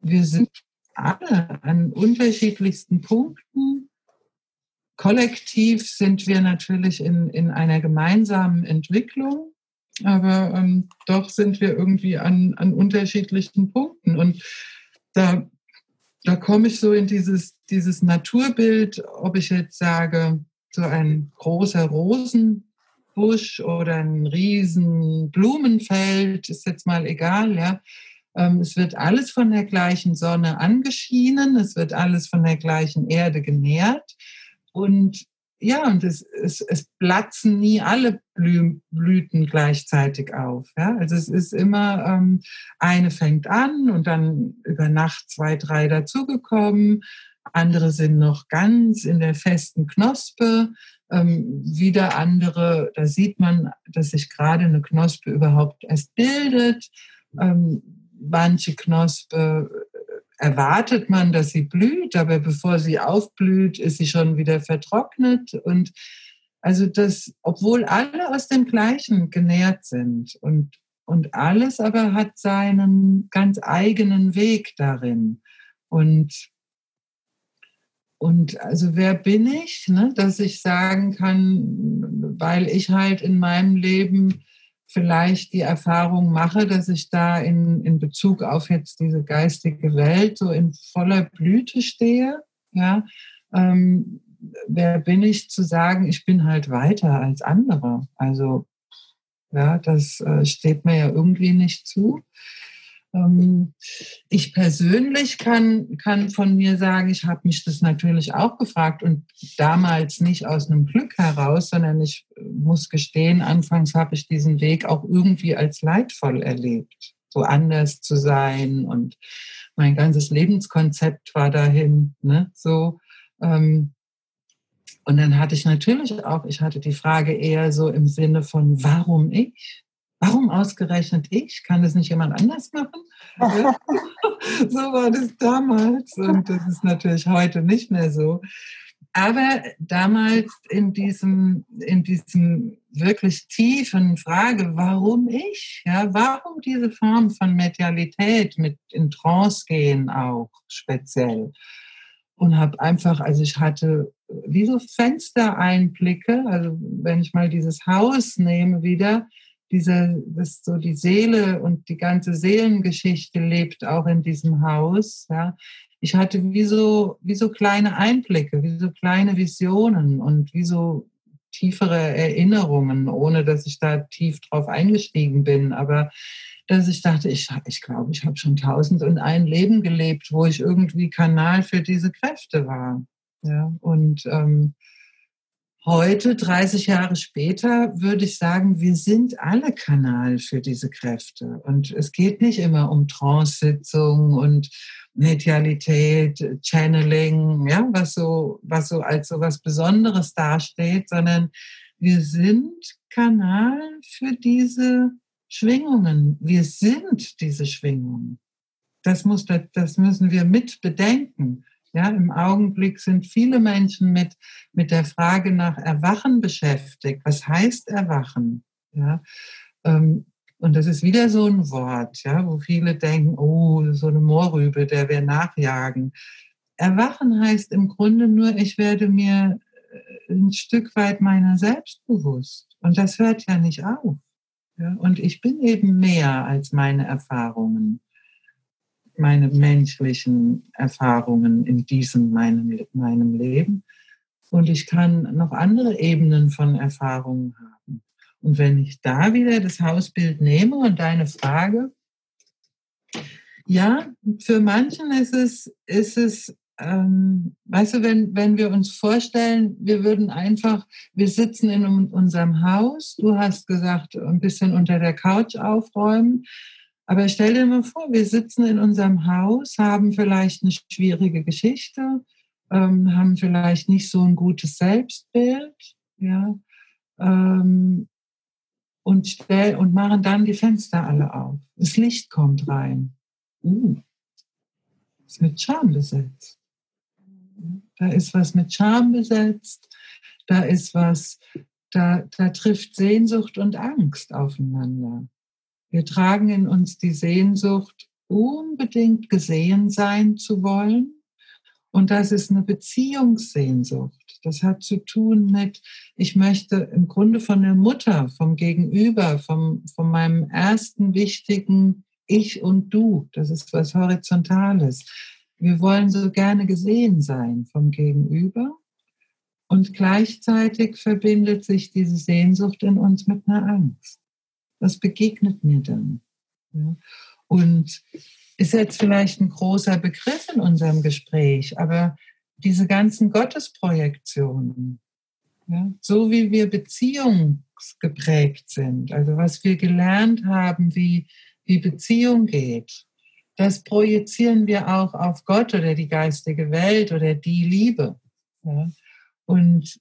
wir sind alle an unterschiedlichsten Punkten. Kollektiv sind wir natürlich in, in einer gemeinsamen Entwicklung aber ähm, doch sind wir irgendwie an, an unterschiedlichen Punkten. Und da, da komme ich so in dieses, dieses Naturbild, ob ich jetzt sage, so ein großer Rosenbusch oder ein riesen Blumenfeld, ist jetzt mal egal, ja. Ähm, es wird alles von der gleichen Sonne angeschienen, es wird alles von der gleichen Erde genährt. Und ja, und es, es, es platzen nie alle Blü Blüten gleichzeitig auf. Ja? Also es ist immer, ähm, eine fängt an und dann über Nacht zwei, drei dazugekommen. Andere sind noch ganz in der festen Knospe. Ähm, wieder andere, da sieht man, dass sich gerade eine Knospe überhaupt erst bildet. Ähm, manche Knospe erwartet man, dass sie blüht, aber bevor sie aufblüht, ist sie schon wieder vertrocknet. Und also das, obwohl alle aus dem Gleichen genährt sind und, und alles aber hat seinen ganz eigenen Weg darin. Und, und also wer bin ich, ne, dass ich sagen kann, weil ich halt in meinem Leben vielleicht die Erfahrung mache, dass ich da in, in Bezug auf jetzt diese geistige Welt so in voller Blüte stehe. Ja, ähm, wer bin ich zu sagen, ich bin halt weiter als andere? Also ja, das äh, steht mir ja irgendwie nicht zu. Ähm, ich persönlich kann, kann von mir sagen, ich habe mich das natürlich auch gefragt und damals nicht aus einem Glück heraus, sondern ich muss gestehen, anfangs habe ich diesen Weg auch irgendwie als leidvoll erlebt, so anders zu sein und mein ganzes Lebenskonzept war dahin, ne, so. Ähm, und dann hatte ich natürlich auch, ich hatte die Frage eher so im Sinne von, warum ich? Warum ausgerechnet ich? Kann das nicht jemand anders machen? so war das damals und das ist natürlich heute nicht mehr so. aber damals in diesem, in diesem wirklich tiefen Frage, warum ich? Ja, warum diese Form von Medialität mit in Trance gehen auch speziell? Und habe einfach, also ich hatte wie so Fenstereinblicke, also wenn ich mal dieses Haus nehme wieder, diese, das so die Seele und die ganze Seelengeschichte lebt auch in diesem Haus, ja ich hatte wie so, wie so kleine Einblicke, wie so kleine Visionen und wie so tiefere Erinnerungen, ohne dass ich da tief drauf eingestiegen bin. Aber dass ich dachte, ich, ich glaube, ich habe schon tausend und ein Leben gelebt, wo ich irgendwie Kanal für diese Kräfte war. Ja, und ähm, heute, 30 Jahre später, würde ich sagen, wir sind alle Kanal für diese Kräfte. Und es geht nicht immer um Trance-Sitzungen und Medialität, Channeling, ja, was so, was so als so was Besonderes dasteht, sondern wir sind Kanal für diese Schwingungen. Wir sind diese Schwingungen. Das muss, das müssen wir mit bedenken. Ja, im Augenblick sind viele Menschen mit, mit der Frage nach Erwachen beschäftigt. Was heißt Erwachen? Ja, ähm, und das ist wieder so ein Wort, ja, wo viele denken, oh, so eine Moorrübe, der wir nachjagen. Erwachen heißt im Grunde nur, ich werde mir äh, ein Stück weit meiner selbst bewusst. Und das hört ja nicht auf. Ja? Und ich bin eben mehr als meine Erfahrungen, meine menschlichen Erfahrungen in diesem meinem, meinem Leben. Und ich kann noch andere Ebenen von Erfahrungen haben. Und wenn ich da wieder das Hausbild nehme und deine Frage, ja, für manchen ist es, ist es ähm, weißt du, wenn, wenn wir uns vorstellen, wir würden einfach, wir sitzen in unserem Haus, du hast gesagt, ein bisschen unter der Couch aufräumen, aber stell dir mal vor, wir sitzen in unserem Haus, haben vielleicht eine schwierige Geschichte, ähm, haben vielleicht nicht so ein gutes Selbstbild, ja, ähm, und, stell, und machen dann die Fenster alle auf. Das Licht kommt rein. Uh, ist mit Scham besetzt. Da ist was mit Scham besetzt. Da ist was, da, da trifft Sehnsucht und Angst aufeinander. Wir tragen in uns die Sehnsucht, unbedingt gesehen sein zu wollen. Und das ist eine Beziehungssehnsucht. Das hat zu tun mit, ich möchte im Grunde von der Mutter, vom Gegenüber, vom, von meinem ersten wichtigen Ich und Du. Das ist was Horizontales. Wir wollen so gerne gesehen sein vom Gegenüber. Und gleichzeitig verbindet sich diese Sehnsucht in uns mit einer Angst. Was begegnet mir dann? Ja. Und ist jetzt vielleicht ein großer Begriff in unserem Gespräch, aber diese ganzen Gottesprojektionen, ja, so wie wir beziehungsgeprägt sind, also was wir gelernt haben, wie, wie Beziehung geht, das projizieren wir auch auf Gott oder die geistige Welt oder die Liebe. Ja. Und,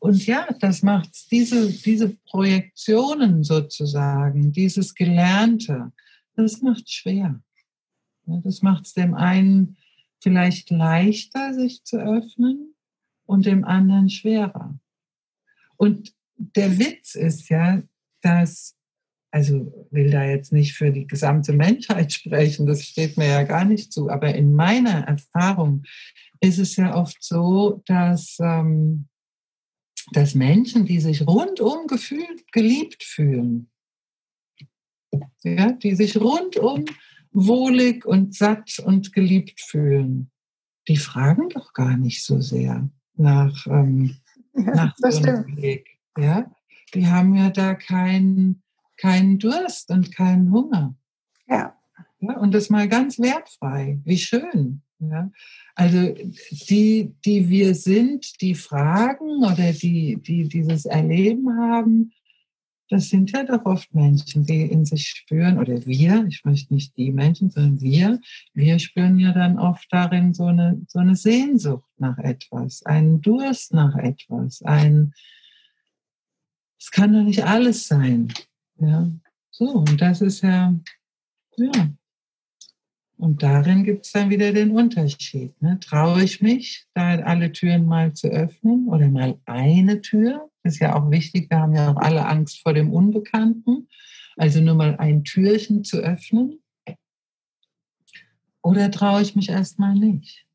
und ja, das macht diese, diese Projektionen sozusagen, dieses Gelernte, das macht schwer. Das macht es dem einen vielleicht leichter, sich zu öffnen und dem anderen schwerer. Und der Witz ist ja, dass, also will da jetzt nicht für die gesamte Menschheit sprechen, das steht mir ja gar nicht zu, aber in meiner Erfahrung ist es ja oft so, dass, ähm, dass Menschen, die sich rundum gefühlt geliebt fühlen, ja, die sich rundum wohlig und satt und geliebt fühlen, die fragen doch gar nicht so sehr nach, ähm, ja, nach so einem Weg. Ja? Die haben ja da keinen keinen Durst und keinen Hunger. Ja. ja. Und das mal ganz wertfrei. Wie schön. Ja? Also die, die wir sind, die fragen oder die, die dieses Erleben haben, das sind ja doch oft Menschen, die in sich spüren, oder wir, ich möchte nicht die Menschen, sondern wir, wir spüren ja dann oft darin so eine, so eine Sehnsucht nach etwas, einen Durst nach etwas, ein, es kann doch nicht alles sein. Ja, so, und das ist ja, ja, Und darin gibt es dann wieder den Unterschied. Ne? Traue ich mich, da alle Türen mal zu öffnen oder mal eine Tür? Ist ja auch wichtig, wir haben ja auch alle Angst vor dem Unbekannten. Also nur mal ein Türchen zu öffnen. Oder traue ich mich erstmal nicht?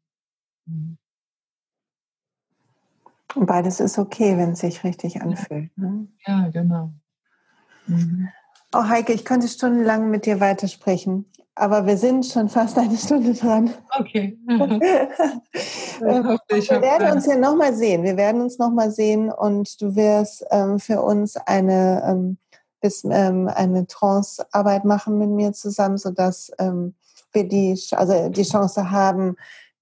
Und beides ist okay, wenn es sich richtig anfühlt. Ne? Ja, genau. Mhm. Oh Heike, ich könnte stundenlang mit dir weitersprechen. Aber wir sind schon fast eine Stunde dran. Okay. Hoffe, wir werden uns ja nochmal sehen. Wir werden uns nochmal sehen und du wirst ähm, für uns eine, ähm, bis, ähm, eine Trance-Arbeit machen mit mir zusammen, sodass ähm, wir die, also die Chance haben,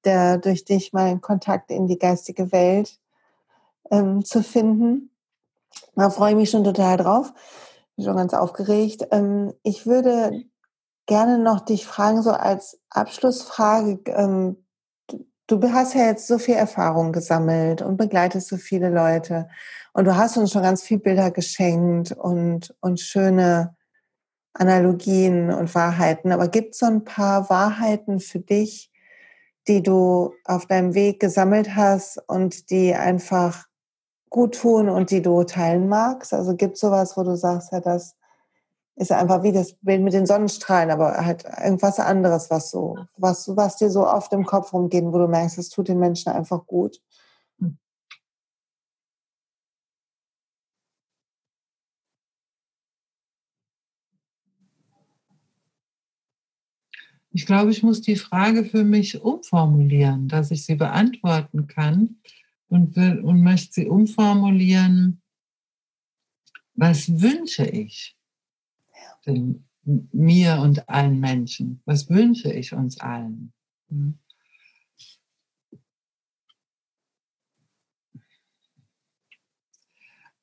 der, durch dich mal Kontakt in die geistige Welt ähm, zu finden. Da freue ich mich schon total drauf. Bin schon ganz aufgeregt. Ähm, ich würde gerne noch dich fragen, so als Abschlussfrage. Ähm, du hast ja jetzt so viel Erfahrung gesammelt und begleitest so viele Leute. Und du hast uns schon ganz viele Bilder geschenkt und, und schöne Analogien und Wahrheiten. Aber gibt es so ein paar Wahrheiten für dich, die du auf deinem Weg gesammelt hast und die einfach gut tun und die du teilen magst? Also gibt es sowas, wo du sagst, ja, das ist einfach wie das Bild mit den Sonnenstrahlen, aber halt irgendwas anderes, was so, was, was dir so oft im Kopf rumgeht, wo du merkst, es tut den Menschen einfach gut. Ich glaube, ich muss die Frage für mich umformulieren, dass ich sie beantworten kann und, will, und möchte sie umformulieren. Was wünsche ich? Den, mir und allen Menschen? Was wünsche ich uns allen? Hm?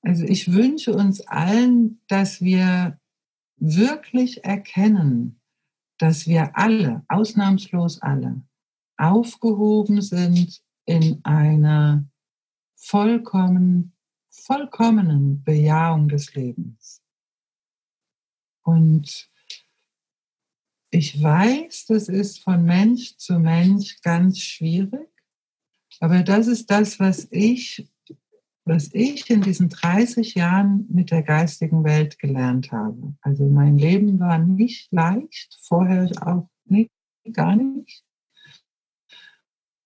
Also ich wünsche uns allen, dass wir wirklich erkennen, dass wir alle, ausnahmslos alle, aufgehoben sind in einer vollkommen, vollkommenen Bejahung des Lebens. Und ich weiß, das ist von Mensch zu Mensch ganz schwierig, aber das ist das, was ich, was ich in diesen 30 Jahren mit der geistigen Welt gelernt habe. Also mein Leben war nicht leicht, vorher auch nicht, gar nicht.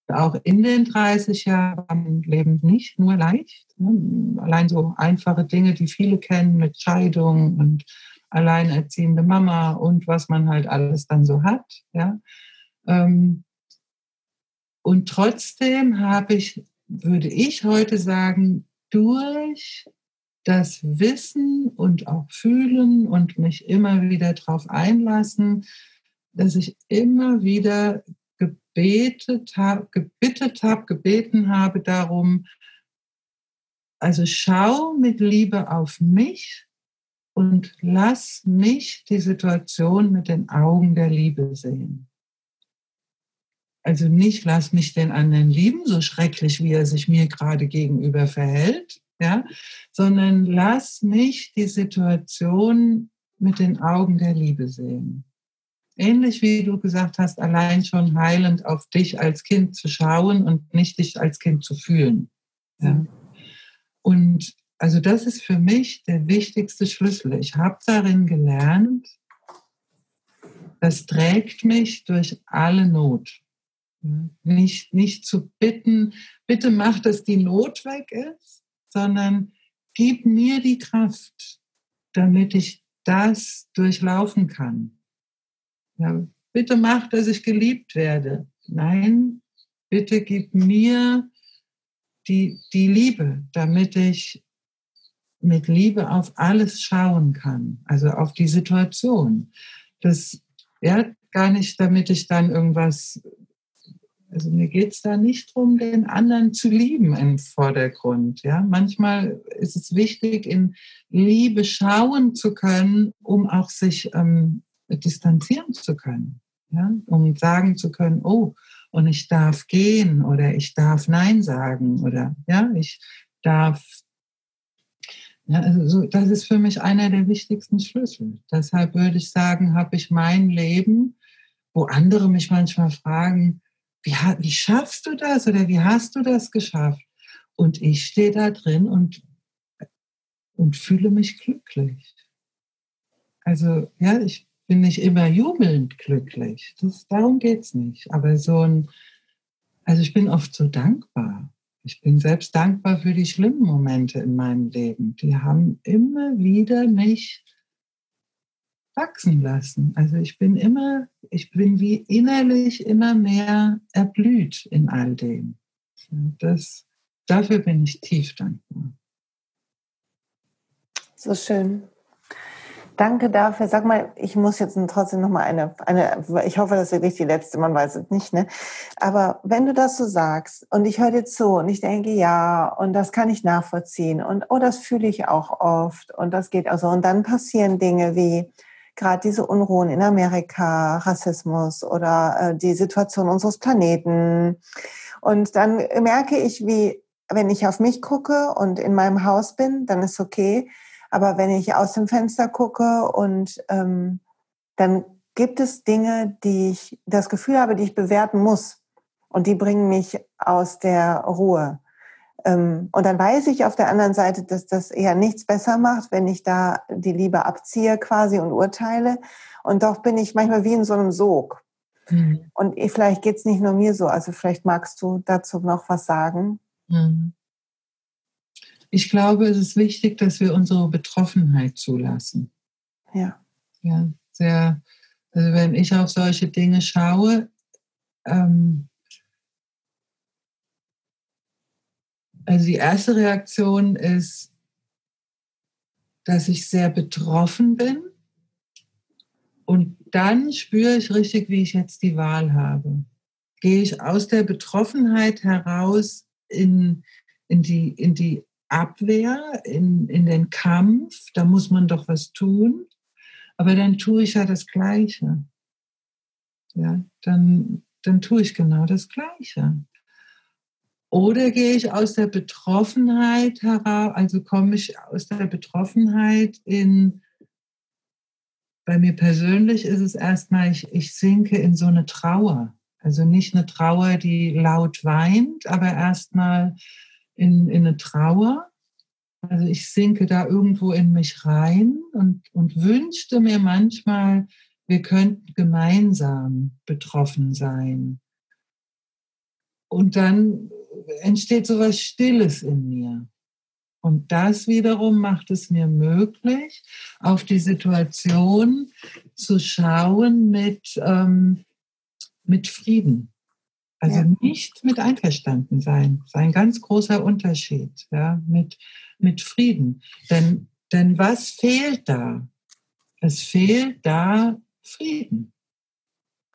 Auch in den 30 Jahren war mein Leben nicht nur leicht. Ne? Allein so einfache Dinge, die viele kennen mit Scheidung und alleinerziehende Mama und was man halt alles dann so hat. Ja. Ähm, und trotzdem habe ich, würde ich heute sagen, durch das Wissen und auch Fühlen und mich immer wieder darauf einlassen, dass ich immer wieder gebetet habe, gebittet habe, gebeten habe darum, also schau mit Liebe auf mich und lass mich die Situation mit den Augen der Liebe sehen. Also nicht lass mich den anderen lieben, so schrecklich wie er sich mir gerade gegenüber verhält, ja, sondern lass mich die Situation mit den Augen der Liebe sehen. Ähnlich wie du gesagt hast, allein schon heilend auf dich als Kind zu schauen und nicht dich als Kind zu fühlen. Ja. Und also das ist für mich der wichtigste Schlüssel. Ich habe darin gelernt, das trägt mich durch alle Not. Nicht, nicht zu bitten, bitte mach, dass die Not weg ist, sondern gib mir die Kraft, damit ich das durchlaufen kann. Ja, bitte mach, dass ich geliebt werde. Nein, bitte gib mir die, die Liebe, damit ich mit Liebe auf alles schauen kann, also auf die Situation. Das ja gar nicht, damit ich dann irgendwas, also mir geht es da nicht darum, den anderen zu lieben im Vordergrund. Ja, manchmal ist es wichtig, in Liebe schauen zu können, um auch sich ähm, distanzieren zu können, ja, um sagen zu können, oh, und ich darf gehen oder ich darf Nein sagen oder ja, ich darf ja, also das ist für mich einer der wichtigsten Schlüssel. Deshalb würde ich sagen, habe ich mein Leben wo andere mich manchmal fragen, wie, wie schaffst du das oder wie hast du das geschafft? Und ich stehe da drin und, und fühle mich glücklich. Also ja, ich bin nicht immer jubelnd glücklich. Das, darum geht es nicht. Aber so ein, also ich bin oft so dankbar. Ich bin selbst dankbar für die schlimmen Momente in meinem Leben. Die haben immer wieder mich wachsen lassen. Also ich bin immer, ich bin wie innerlich immer mehr erblüht in all dem. Das, dafür bin ich tief dankbar. So schön. Danke dafür. Sag mal, ich muss jetzt trotzdem noch mal eine, eine, ich hoffe, das ist wirklich die letzte, man weiß es nicht, ne? Aber wenn du das so sagst und ich höre dir zu und ich denke, ja, und das kann ich nachvollziehen und oh, das fühle ich auch oft und das geht also und dann passieren Dinge wie gerade diese Unruhen in Amerika, Rassismus oder äh, die Situation unseres Planeten. Und dann merke ich, wie, wenn ich auf mich gucke und in meinem Haus bin, dann ist okay. Aber wenn ich aus dem Fenster gucke und ähm, dann gibt es Dinge, die ich das Gefühl habe, die ich bewerten muss. Und die bringen mich aus der Ruhe. Ähm, und dann weiß ich auf der anderen Seite, dass das eher nichts besser macht, wenn ich da die Liebe abziehe quasi und urteile. Und doch bin ich manchmal wie in so einem Sog. Mhm. Und vielleicht geht es nicht nur mir so. Also vielleicht magst du dazu noch was sagen. Mhm ich glaube, es ist wichtig, dass wir unsere Betroffenheit zulassen. Ja. Ja, sehr, also wenn ich auf solche Dinge schaue, ähm, also die erste Reaktion ist, dass ich sehr betroffen bin und dann spüre ich richtig, wie ich jetzt die Wahl habe. Gehe ich aus der Betroffenheit heraus in, in, die, in die Abwehr, in, in den Kampf, da muss man doch was tun. Aber dann tue ich ja das Gleiche. Ja, dann, dann tue ich genau das Gleiche. Oder gehe ich aus der Betroffenheit heraus, also komme ich aus der Betroffenheit in, bei mir persönlich ist es erstmal, ich, ich sinke in so eine Trauer. Also nicht eine Trauer, die laut weint, aber erstmal in, in eine Trauer. Also ich sinke da irgendwo in mich rein und, und wünschte mir manchmal, wir könnten gemeinsam betroffen sein. Und dann entsteht so was Stilles in mir. Und das wiederum macht es mir möglich, auf die Situation zu schauen mit, ähm, mit Frieden. Also ja. nicht mit einverstanden sein. Das ist ein ganz großer Unterschied, ja, mit, mit Frieden. Denn, denn was fehlt da? Es fehlt da Frieden.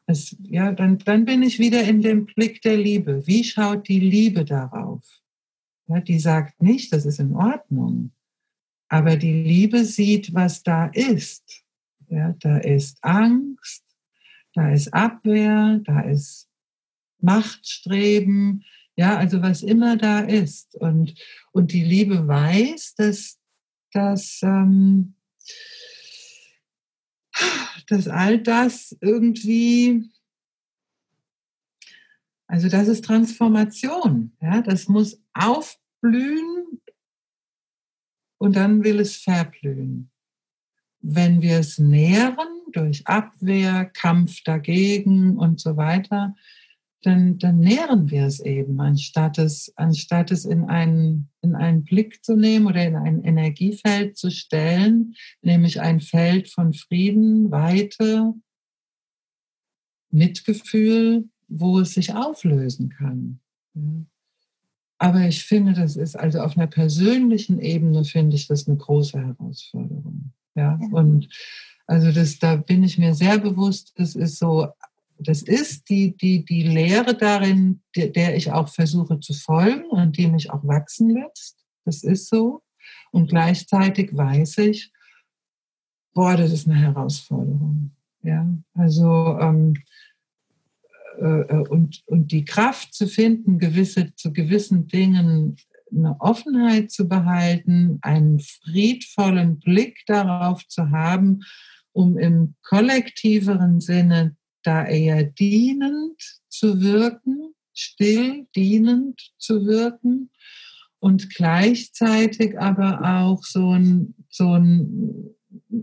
Es, ja, dann, dann bin ich wieder in dem Blick der Liebe. Wie schaut die Liebe darauf? Ja, die sagt nicht, das ist in Ordnung. Aber die Liebe sieht, was da ist. Ja, da ist Angst, da ist Abwehr, da ist Machtstreben, ja, also was immer da ist. Und, und die Liebe weiß, dass, dass, ähm, dass all das irgendwie, also das ist Transformation, ja, das muss aufblühen und dann will es verblühen. Wenn wir es nähren durch Abwehr, Kampf dagegen und so weiter, dann, dann nähren wir es eben, anstatt es, anstatt es in, einen, in einen Blick zu nehmen oder in ein Energiefeld zu stellen, nämlich ein Feld von Frieden, Weite, Mitgefühl, wo es sich auflösen kann. Aber ich finde, das ist also auf einer persönlichen Ebene, finde ich das eine große Herausforderung. Ja, und also das, da bin ich mir sehr bewusst, das ist so das ist die, die, die Lehre darin, der, der ich auch versuche zu folgen und die mich auch wachsen lässt. Das ist so. Und gleichzeitig weiß ich, boah, das ist eine Herausforderung. Ja, also ähm, äh, äh und, und die Kraft zu finden, gewisse, zu gewissen Dingen eine Offenheit zu behalten, einen friedvollen Blick darauf zu haben, um im kollektiveren Sinne da eher dienend zu wirken, still dienend zu wirken und gleichzeitig aber auch so ein, so ein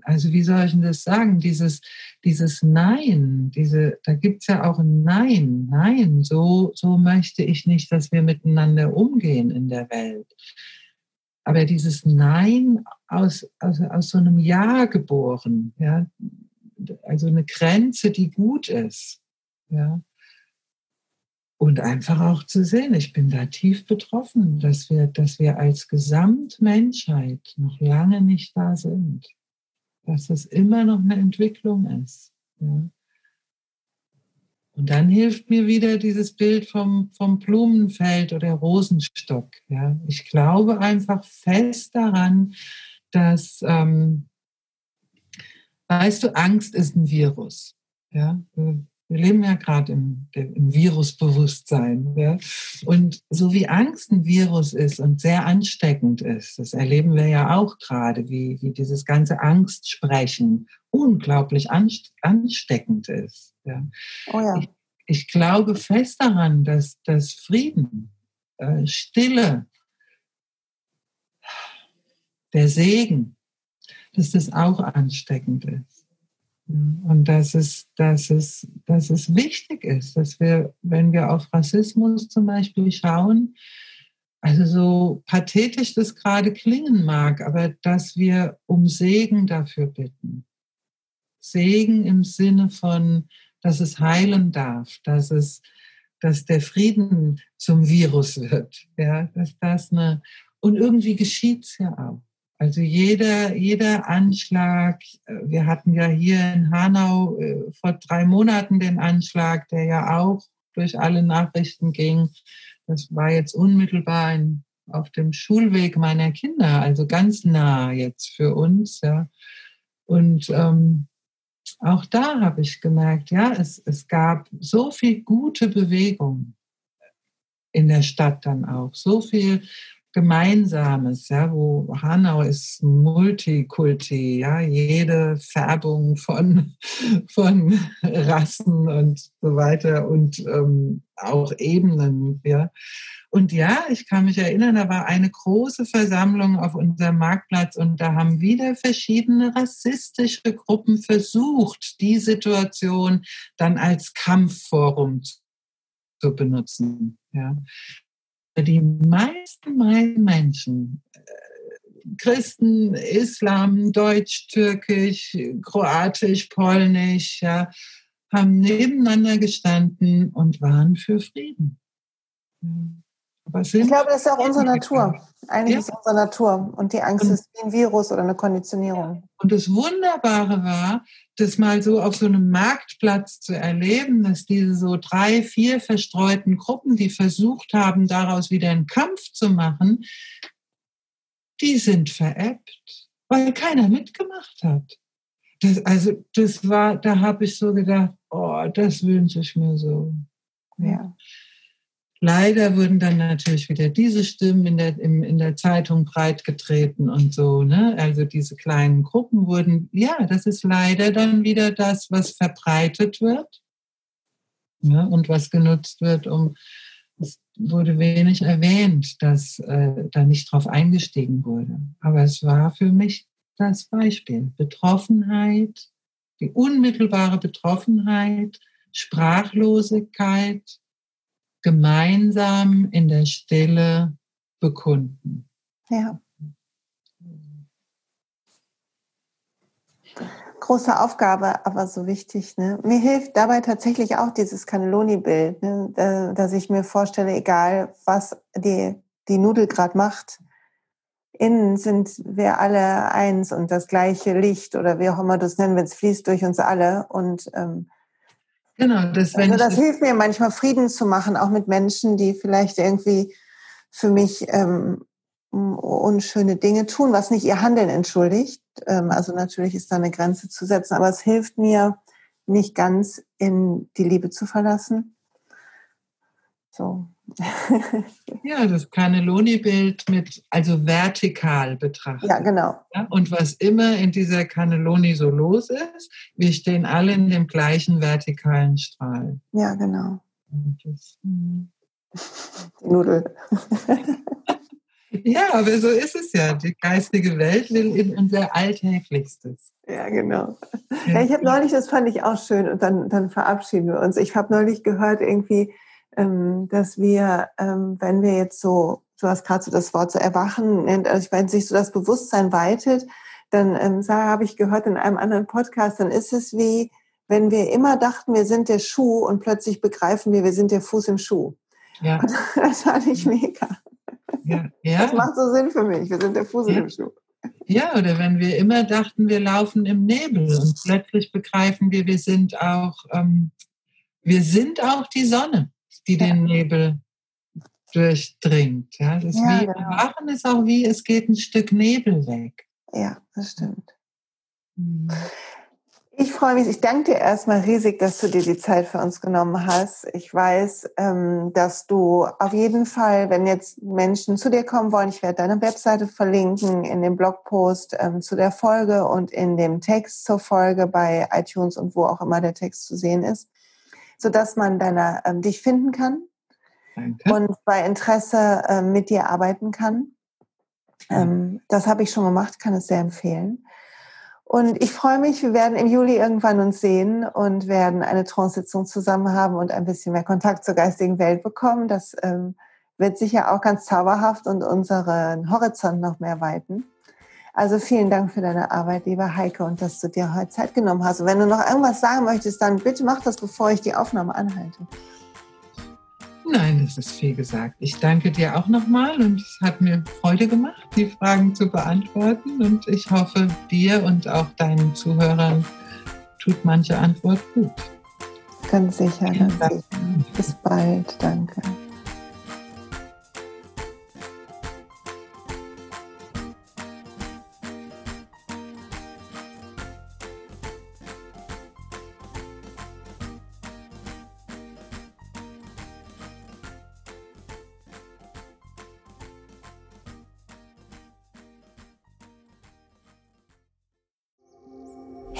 also wie soll ich denn das sagen, dieses, dieses Nein, diese, da gibt's ja auch ein Nein, nein, so, so möchte ich nicht, dass wir miteinander umgehen in der Welt. Aber dieses Nein aus, aus, aus so einem Ja geboren, ja, also eine Grenze, die gut ist, ja. Und einfach auch zu sehen, ich bin da tief betroffen, dass wir, dass wir als Gesamtmenschheit noch lange nicht da sind dass es immer noch eine Entwicklung ist. Ja. Und dann hilft mir wieder dieses Bild vom, vom Blumenfeld oder Rosenstock. Ja. Ich glaube einfach fest daran, dass, ähm, weißt du, Angst ist ein Virus. Ja. Wir leben ja gerade im, im Virusbewusstsein. Ja? Und so wie Angst ein Virus ist und sehr ansteckend ist, das erleben wir ja auch gerade, wie, wie dieses ganze Angstsprechen unglaublich ansteckend ist. Ja? Oh ja. Ich, ich, glaube fest daran, dass, dass Frieden, äh, Stille, der Segen, dass das auch ansteckend ist. Und dass es, dass, es, dass es wichtig ist, dass wir, wenn wir auf Rassismus zum Beispiel schauen, also so pathetisch das gerade klingen mag, aber dass wir um Segen dafür bitten. Segen im Sinne von, dass es heilen darf, dass es, dass der Frieden zum Virus wird, ja, dass das eine, und irgendwie geschieht's ja auch. Also jeder, jeder Anschlag, äh, wir hatten ja hier in Hanau äh, vor drei Monaten den Anschlag, der ja auch durch alle Nachrichten ging. Das war jetzt unmittelbar in, auf dem Schulweg meiner Kinder, also ganz nah jetzt für uns. Ja. Und ähm, auch da habe ich gemerkt, ja, es, es gab so viel gute Bewegung in der Stadt dann auch, so viel Gemeinsames, ja, wo Hanau ist Multikulti, ja, jede Färbung von, von Rassen und so weiter und ähm, auch Ebenen, ja. Und ja, ich kann mich erinnern, da war eine große Versammlung auf unserem Marktplatz und da haben wieder verschiedene rassistische Gruppen versucht, die Situation dann als Kampfforum zu benutzen. Ja die meisten, meisten Menschen, äh, Christen, Islam, Deutsch, Türkisch, Kroatisch, Polnisch, ja, haben nebeneinander gestanden und waren für Frieden. Ich glaube, das ist auch unsere Natur. Eigentlich ja. ist unsere Natur. Und die Angst und, ist wie ein Virus oder eine Konditionierung. Und das Wunderbare war, das mal so auf so einem Marktplatz zu erleben, dass diese so drei, vier verstreuten Gruppen, die versucht haben, daraus wieder einen Kampf zu machen, die sind veräppt, weil keiner mitgemacht hat. Das, also das war, da habe ich so gedacht, oh, das wünsche ich mir so. Ja. Leider wurden dann natürlich wieder diese Stimmen in der, in, in der Zeitung breitgetreten und so. Ne? Also diese kleinen Gruppen wurden, ja, das ist leider dann wieder das, was verbreitet wird ne? und was genutzt wird, um, es wurde wenig erwähnt, dass äh, da nicht drauf eingestiegen wurde. Aber es war für mich das Beispiel. Betroffenheit, die unmittelbare Betroffenheit, Sprachlosigkeit, gemeinsam in der Stille bekunden. Ja. Große Aufgabe, aber so wichtig. Ne? Mir hilft dabei tatsächlich auch dieses Cannelloni-Bild, ne? dass ich mir vorstelle, egal was die, die Nudel gerade macht, innen sind wir alle eins und das gleiche Licht oder wie auch immer du es nennen willst, fließt durch uns alle. Und ähm, Genau, das, wenn also das hilft mir manchmal Frieden zu machen, auch mit Menschen, die vielleicht irgendwie für mich ähm, unschöne Dinge tun, was nicht ihr Handeln entschuldigt. Ähm, also natürlich ist da eine Grenze zu setzen, aber es hilft mir nicht ganz in die Liebe zu verlassen, So. ja, das Cannelloni-Bild mit, also vertikal betrachtet. Ja, genau. Ja, und was immer in dieser Cannelloni so los ist, wir stehen alle in dem gleichen vertikalen Strahl. Ja, genau. Das, hm. Nudel. ja, aber so ist es ja. Die geistige Welt will in unser Alltäglichstes. Ja, genau. Ja, ich habe neulich, das fand ich auch schön, und dann, dann verabschieden wir uns. Ich habe neulich gehört, irgendwie, dass wir, ähm, wenn wir jetzt so, du hast gerade so das Wort so erwachen nennt, also meine, sich so das Bewusstsein weitet, dann ähm, habe ich gehört in einem anderen Podcast, dann ist es wie, wenn wir immer dachten, wir sind der Schuh und plötzlich begreifen wir, wir sind der Fuß im Schuh. Ja. Und das fand ich mega. Ja. ja. Das macht so Sinn für mich. Wir sind der Fuß ja. im Schuh. Ja, oder wenn wir immer dachten, wir laufen im Nebel und plötzlich begreifen wir, wir sind auch, ähm, wir sind auch die Sonne die den Nebel durchdringt. Ja, das ja, wie, genau. Erwachen ist auch wie, es geht ein Stück Nebel weg. Ja, das stimmt. Mhm. Ich freue mich. Ich danke dir erstmal riesig, dass du dir die Zeit für uns genommen hast. Ich weiß, ähm, dass du auf jeden Fall, wenn jetzt Menschen zu dir kommen wollen, ich werde deine Webseite verlinken in dem Blogpost ähm, zu der Folge und in dem Text zur Folge bei iTunes und wo auch immer der Text zu sehen ist sodass man deiner, ähm, dich finden kann Danke. und bei Interesse äh, mit dir arbeiten kann. Ähm, das habe ich schon gemacht, kann es sehr empfehlen. Und ich freue mich, wir werden im Juli irgendwann uns sehen und werden eine Trance-Sitzung zusammen haben und ein bisschen mehr Kontakt zur geistigen Welt bekommen. Das ähm, wird sicher auch ganz zauberhaft und unseren Horizont noch mehr weiten. Also vielen Dank für deine Arbeit, lieber Heike, und dass du dir heute Zeit genommen hast. Und wenn du noch irgendwas sagen möchtest, dann bitte mach das, bevor ich die Aufnahme anhalte. Nein, das ist viel gesagt. Ich danke dir auch nochmal und es hat mir Freude gemacht, die Fragen zu beantworten. Und ich hoffe, dir und auch deinen Zuhörern tut manche Antwort gut. Ganz sicher, ganz sicher. Bis bald. Danke.